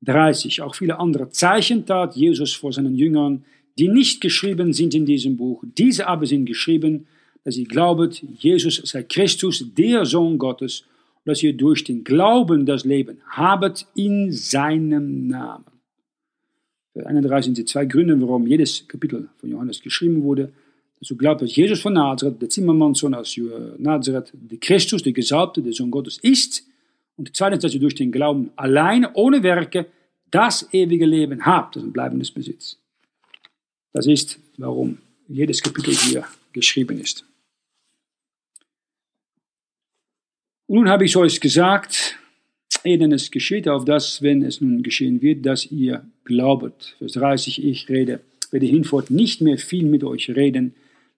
30. Auch viele andere Zeichen tat Jesus vor seinen Jüngern, die nicht geschrieben sind in diesem Buch. Diese aber sind geschrieben, dass ihr glaubet, Jesus sei Christus, der Sohn Gottes, und dass ihr durch den Glauben das Leben habet in seinem Namen. Vers 31 sind die zwei Gründe, warum jedes Kapitel von Johannes geschrieben wurde. Dass du glaubst, dass Jesus von Nazareth, der Zimmermannssohn aus Nazareth, der Christus, der Gesalbte, der Sohn Gottes ist. Und zweitens, dass ihr durch den Glauben alleine, ohne Werke, das ewige Leben habt, das ein bleibendes Besitz. Das ist, warum jedes Kapitel hier geschrieben ist. Und nun habe ich euch gesagt, ehe denn es geschieht, auf das, wenn es nun geschehen wird, dass ihr glaubet. Vers 30, ich rede, werde hinfort nicht mehr viel mit euch reden,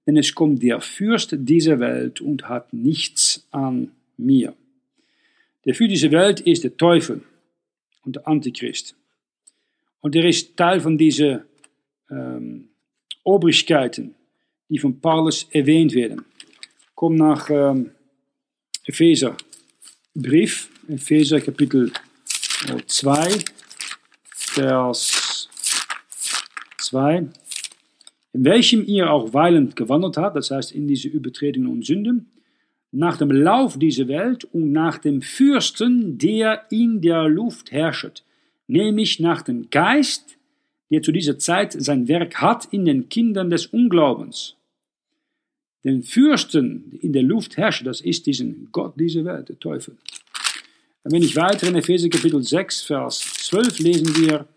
denn es kommt der Fürst dieser Welt und hat nichts an mir. Der Fürst dieser Welt ist der Teufel und der Antichrist. Und er ist Teil von diesen ähm, Obrigkeiten, die von Paulus erwähnt werden. Komm nach ähm, Epheser Brief, Epheser Kapitel 2, Vers 2 in welchem ihr auch weilend gewandelt habt, das heißt in diese Übertretungen und Sünden, nach dem Lauf dieser Welt und nach dem Fürsten, der in der Luft herrscht, nämlich nach dem Geist, der zu dieser Zeit sein Werk hat in den Kindern des Unglaubens. Den Fürsten, der in der Luft herrscht, das ist diesen Gott dieser Welt, der Teufel. Wenn ich weiter in Epheser Kapitel 6, Vers 12 lesen wir,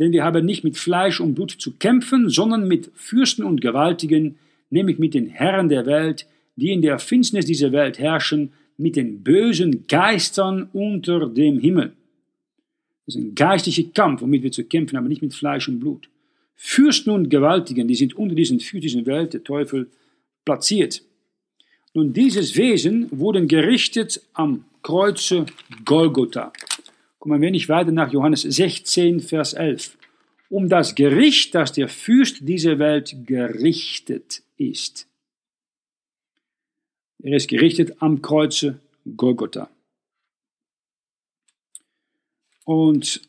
denn wir haben nicht mit Fleisch und Blut zu kämpfen, sondern mit Fürsten und Gewaltigen, nämlich mit den Herren der Welt, die in der Finsternis dieser Welt herrschen, mit den bösen Geistern unter dem Himmel. Das ist ein geistlicher Kampf, womit wir zu kämpfen haben, nicht mit Fleisch und Blut. Fürsten und Gewaltigen, die sind unter diesen dieser Welt, der Teufel, platziert. Nun, dieses Wesen wurden gerichtet am Kreuze Golgotha. Kommen wir nicht weiter nach Johannes 16, Vers 11. Um das Gericht, das der Fürst dieser Welt gerichtet ist. Er ist gerichtet am Kreuze Golgotha. Und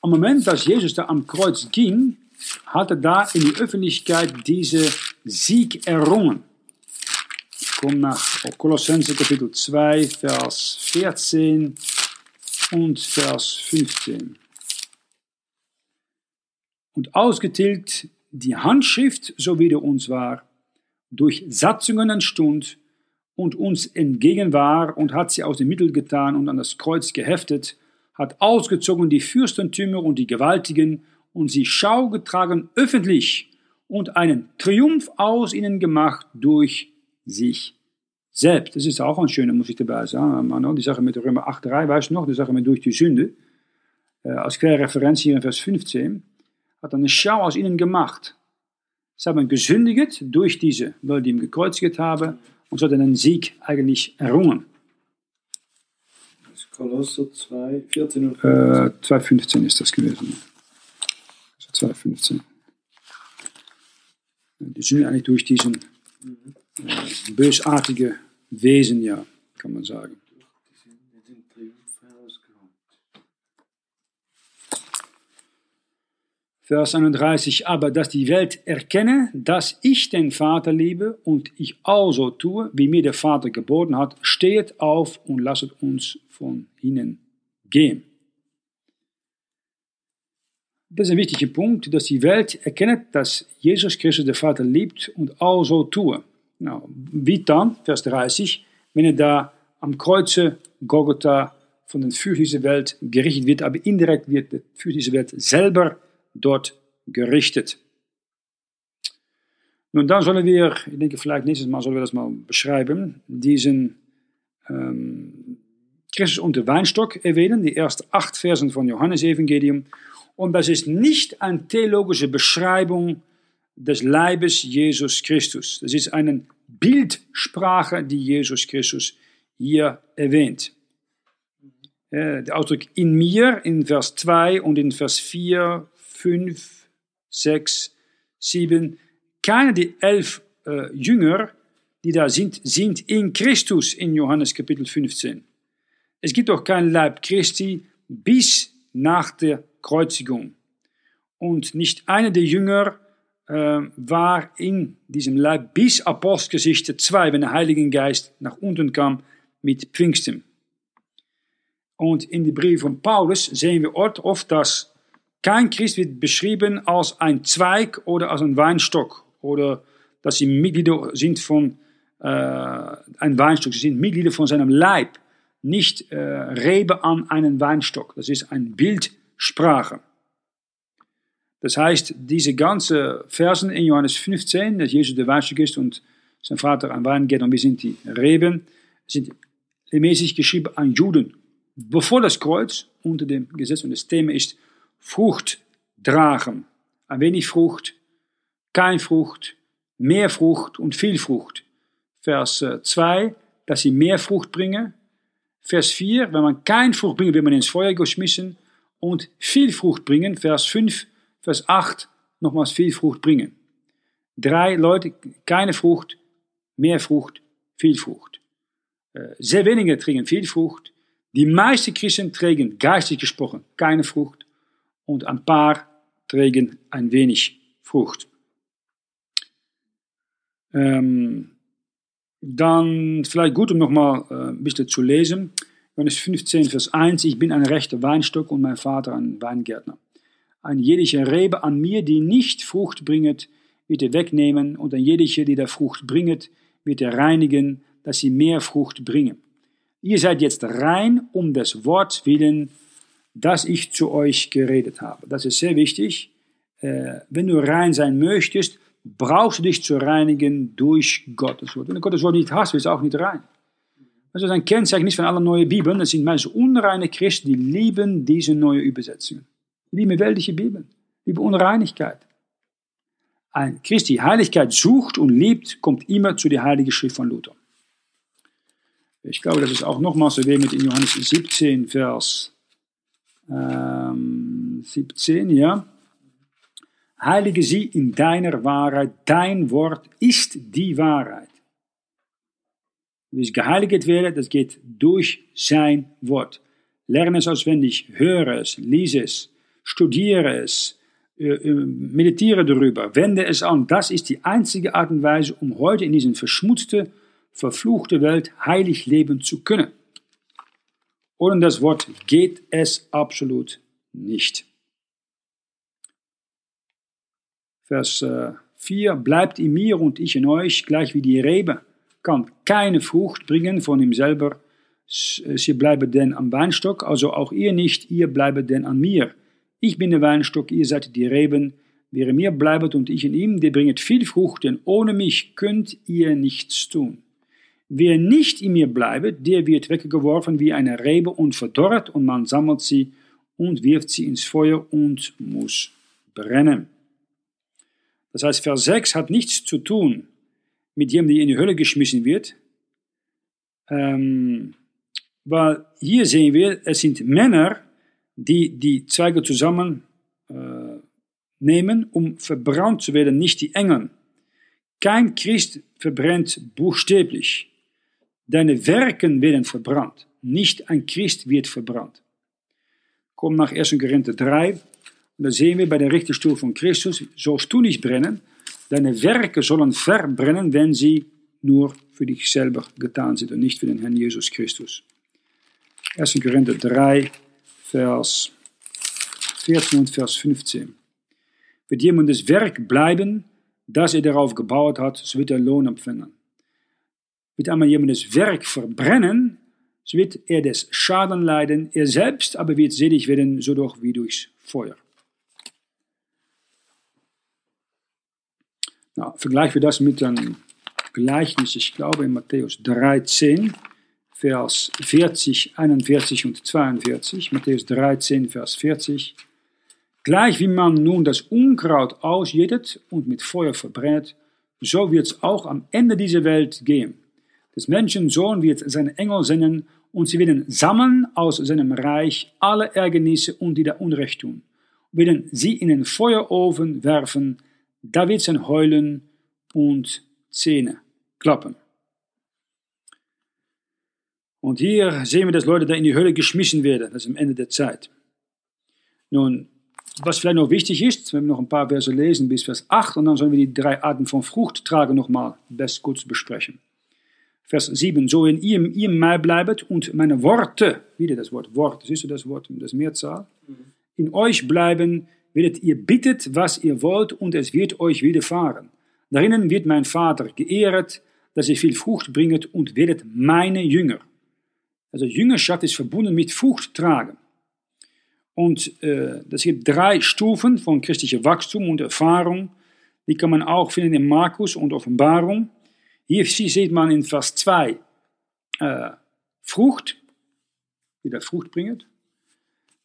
am Moment, dass Jesus da am Kreuz ging, hat er da in die Öffentlichkeit diese Sieg errungen. Ich komme nach Kolossense Kapitel 2, Vers 14 und Vers 15. Und ausgetilgt die Handschrift, so wie der uns war, durch Satzungen entstund und uns entgegen war und hat sie aus dem Mittel getan und an das Kreuz geheftet, hat ausgezogen die Fürstentümer und die Gewaltigen und sie Schau getragen öffentlich und einen Triumph aus ihnen gemacht durch sich selbst. Das ist auch ein schöner, muss ich dabei sagen. Die Sache mit Römer 8,3, weißt du noch, die Sache mit durch die Sünde. Äh, als kleine Referenz hier in Vers 15. Hat eine Schau aus ihnen gemacht. Sie haben gesündigt durch diese, weil die ihm gekreuzigt haben und so hat einen Sieg eigentlich errungen. Kolosser 2, 14 und 15. Äh, 2,15 ist das gewesen. 2,15. Die sind eigentlich durch diesen äh, bösartige Wesen, ja, kann man sagen. Vers 31, aber dass die Welt erkenne, dass ich den Vater liebe und ich also tue, wie mir der Vater geboten hat, steht auf und lasset uns von ihnen gehen. Das ist ein wichtiger Punkt, dass die Welt erkennt, dass Jesus Christus der Vater liebt und auch so tue. Nou, wie dann, Vers 30, wenn er da am Kreuze Golgotha von den Fürst dieser Welt gerichtet wird, aber indirekt wird der Fürst dieser Welt selber dort gerichtet. Nun, dann sollen wir, ich denke vielleicht nächstes Mal sollen wir das mal beschreiben, diesen ähm, Christus und der Weinstock erwähnen, die ersten acht Versen von Johannes Evangelium. Und das ist nicht eine theologische Beschreibung des Leibes Jesus Christus. Das ist eine Bildsprache, die Jesus Christus hier erwähnt. Der Ausdruck in mir in Vers 2 und in Vers 4, 5, 6, 7. Keine der elf äh, Jünger, die da sind, sind in Christus in Johannes Kapitel 15. Es gibt auch kein Leib Christi bis nach der Kreuzigung. Und nicht einer der Jünger äh, war in diesem Leib bis Apostelgeschichte 2, wenn der Heilige Geist nach unten kam mit Pfingsten. Und in die Briefe von Paulus sehen wir oft, dass kein Christ wird beschrieben als ein Zweig oder als ein Weinstock oder dass sie Mitglieder sind von äh, ein Weinstock. Sie sind Mitglieder von seinem Leib, nicht äh, Rebe an einen Weinstock. Das ist ein Bildsprache. Das heißt, diese ganze Versen in Johannes 15, dass Jesus der Weinstock ist und sein Vater ein Weingärtner und wir sind die Reben, sind mäßig geschrieben an Juden. Bevor das Kreuz unter dem Gesetz und das Thema ist Frucht tragen. Ein wenig Frucht, kein Frucht, mehr Frucht und viel Frucht. Vers 2, äh, dass sie mehr Frucht bringen. Vers 4, wenn man kein Frucht bringt, wird man ins Feuer geschmissen. Und viel Frucht bringen. Vers 5, Vers 8, nochmals viel Frucht bringen. Drei Leute, keine Frucht, mehr Frucht, viel Frucht. Äh, sehr wenige trinken viel Frucht. Die meisten Christen trägen geistig gesprochen keine Frucht und ein paar trägen ein wenig Frucht. Ähm, dann vielleicht gut, um nochmal äh, ein bisschen zu lesen. Johannes 15, Vers 1. Ich bin ein rechter Weinstock und mein Vater ein Weingärtner. Ein jeder Rebe an mir, die nicht Frucht bringet, wird er wegnehmen, und ein jeder, die der Frucht bringet, wird er reinigen, dass sie mehr Frucht bringen. Ihr seid jetzt rein um des Worts willen, das ich zu euch geredet habe. Das ist sehr wichtig. Äh, wenn du rein sein möchtest, brauchst du dich zu reinigen durch Gottes Wort. Wenn du Gottes Wort nicht hast, bist du auch nicht rein. Das ist ein Kennzeichen nicht von allen neuen Bibeln. Das sind meist unreine Christen, die lieben diese neue Übersetzungen liebe weltliche Bibel, liebe Unreinigkeit. Ein Christ, die Heiligkeit sucht und liebt, kommt immer zu der Heiligen Schrift von Luther. Ich glaube, das ist auch nochmals erwähnt in Johannes 17, Vers ähm, 17, ja. Heilige sie in deiner Wahrheit, dein Wort ist die Wahrheit. Es geheiligt werde, das geht durch sein Wort. Lerne es auswendig, höre es, lese es, studiere es, äh, äh, meditiere darüber, wende es an. Das ist die einzige Art und Weise, um heute in diese verschmutzte, verfluchte Welt heilig leben zu können. Ohne das Wort geht es absolut nicht. Vers 4, äh, bleibt in mir und ich in euch, gleich wie die Rebe kann keine Frucht bringen von ihm selber, sie bleibe denn am Weinstock, also auch ihr nicht, ihr bleibe denn an mir. Ich bin der Weinstock, ihr seid die Reben. Wer in mir bleibet und ich in ihm, der bringet viel Frucht, denn ohne mich könnt ihr nichts tun. Wer nicht in mir bleibet, der wird weggeworfen wie eine Rebe und verdorrt, und man sammelt sie und wirft sie ins Feuer und muss brennen. Das heißt, Vers 6 hat nichts zu tun mit jemandem, der in die Hölle geschmissen wird, ähm, weil hier sehen wir, es sind Männer, die die Zweige zusammen äh, um verbrannt zu werden, nicht die Engel. Kein Christ verbrennt buchstäblich. Deine Werken werden verbrannt, nicht ein Christ wird verbrannt. Komm nach 1. Korinther 3, und da sehen wir bei der Richterstuhl von Christus, sollst du nicht brennen, deine Werke sollen verbrennen, wenn sie nur für dich selber getan sind und nicht für den Herrn Jesus Christus. 1. Korinther 3, Vers 14 und Vers 15. Wird jemandes Werk bleiben, das er darauf gebaut hat, so wird er Lohn empfangen. Wird einmal jemandes Werk verbrennen, so wird er des Schaden leiden, er selbst aber wird selig werden, so doch wie durchs Feuer. Na, vergleichen wir das mit einem Gleichnis, ich glaube in Matthäus 13. Vers 40, 41 und 42, Matthäus 13, Vers 40. Gleich wie man nun das Unkraut ausjettet und mit Feuer verbrennt, so wird es auch am Ende dieser Welt gehen. Des Menschensohn wird seine Engel senden und sie werden sammeln aus seinem Reich alle Ärgernisse und die da Unrecht tun, werden sie in den Feuerofen werfen, da wird sein Heulen und Zähne klappen. Und hier sehen wir, dass Leute da in die Hölle geschmissen werden. Das ist am Ende der Zeit. Nun, was vielleicht noch wichtig ist, wenn wir noch ein paar Verse lesen bis Vers 8 und dann sollen wir die drei Arten von Frucht tragen nochmal best kurz besprechen. Vers 7, so in ihr, ihr mir bleibet und meine Worte, wieder das Wort Wort, siehst du das Wort, das Mehrzahl, in euch bleiben, werdet ihr bittet, was ihr wollt und es wird euch widerfahren. Darinnen wird mein Vater geehret, dass ihr viel Frucht bringet und werdet meine Jünger. Also Jüngerschaft ist verbunden mit Frucht tragen. Und äh, das gibt drei Stufen von christlichem Wachstum und Erfahrung. Die kann man auch finden in Markus und Offenbarung. Hier sieht man in Vers 2 äh, Frucht, die da Frucht bringt.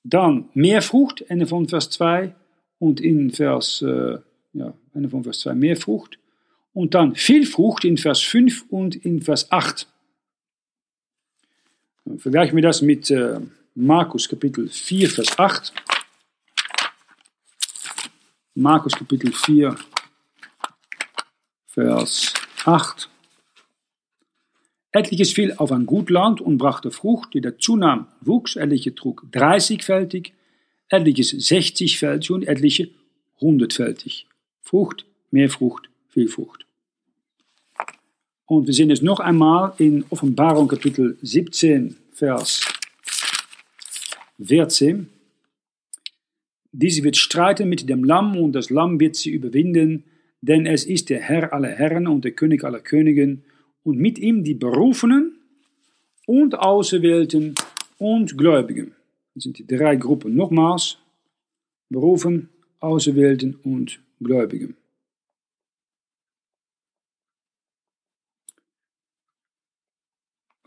Dann mehr Frucht, Ende von Vers 2. Und in Vers, äh, ja, Ende von Vers 2 mehr Frucht. Und dann viel Frucht in Vers 5 und in Vers 8. Vergleichen wir das mit äh, Markus Kapitel 4, Vers 8. Markus Kapitel 4, Vers 8. Etliches fiel auf ein gut Land und brachte Frucht, die dazu nahm, wuchs, etliche trug 30-fältig, etliches 60-fältig und etliche 100-fältig. Frucht, mehr Frucht, viel Frucht. Und wir sehen es noch einmal in Offenbarung Kapitel 17, Vers 14. Diese wird streiten mit dem Lamm und das Lamm wird sie überwinden, denn es ist der Herr aller Herren und der König aller Königen und mit ihm die Berufenen und Auserwählten und Gläubigen. Das sind die drei Gruppen nochmals. Berufen, Auserwählten und Gläubigen.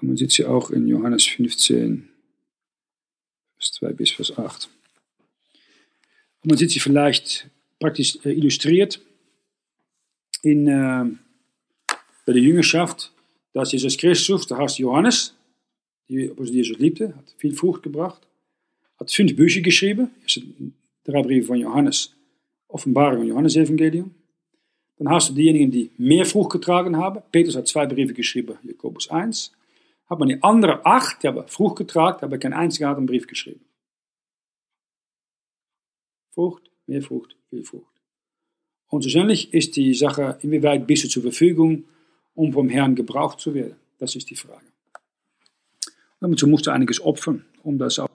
Und man sieht sie auch in Johannes 15, Vers 2 bis Vers 8. Und man sieht sie vielleicht praktisch äh, illustriert in, äh, bei der Jüngerschaft. Da ist Jesus Christus, da hast Johannes, die Apostel Jesus liebte, hat viel Frucht gebracht, hat fünf Bücher geschrieben, drei Briefe von Johannes, Offenbarung und Johannesevangelium. Dann hast du diejenigen, die mehr Frucht getragen haben. Petrus hat zwei Briefe geschrieben, Jakobus 1. Hat man die anderen acht, die haben Frucht getragen, aber kein einziger hat Brief geschrieben. Frucht, mehr Frucht, viel Frucht. Und schlussendlich ist die Sache, inwieweit bist du zur Verfügung, um vom Herrn gebraucht zu werden? Das ist die Frage. Dazu musst du einiges opfern, um das auch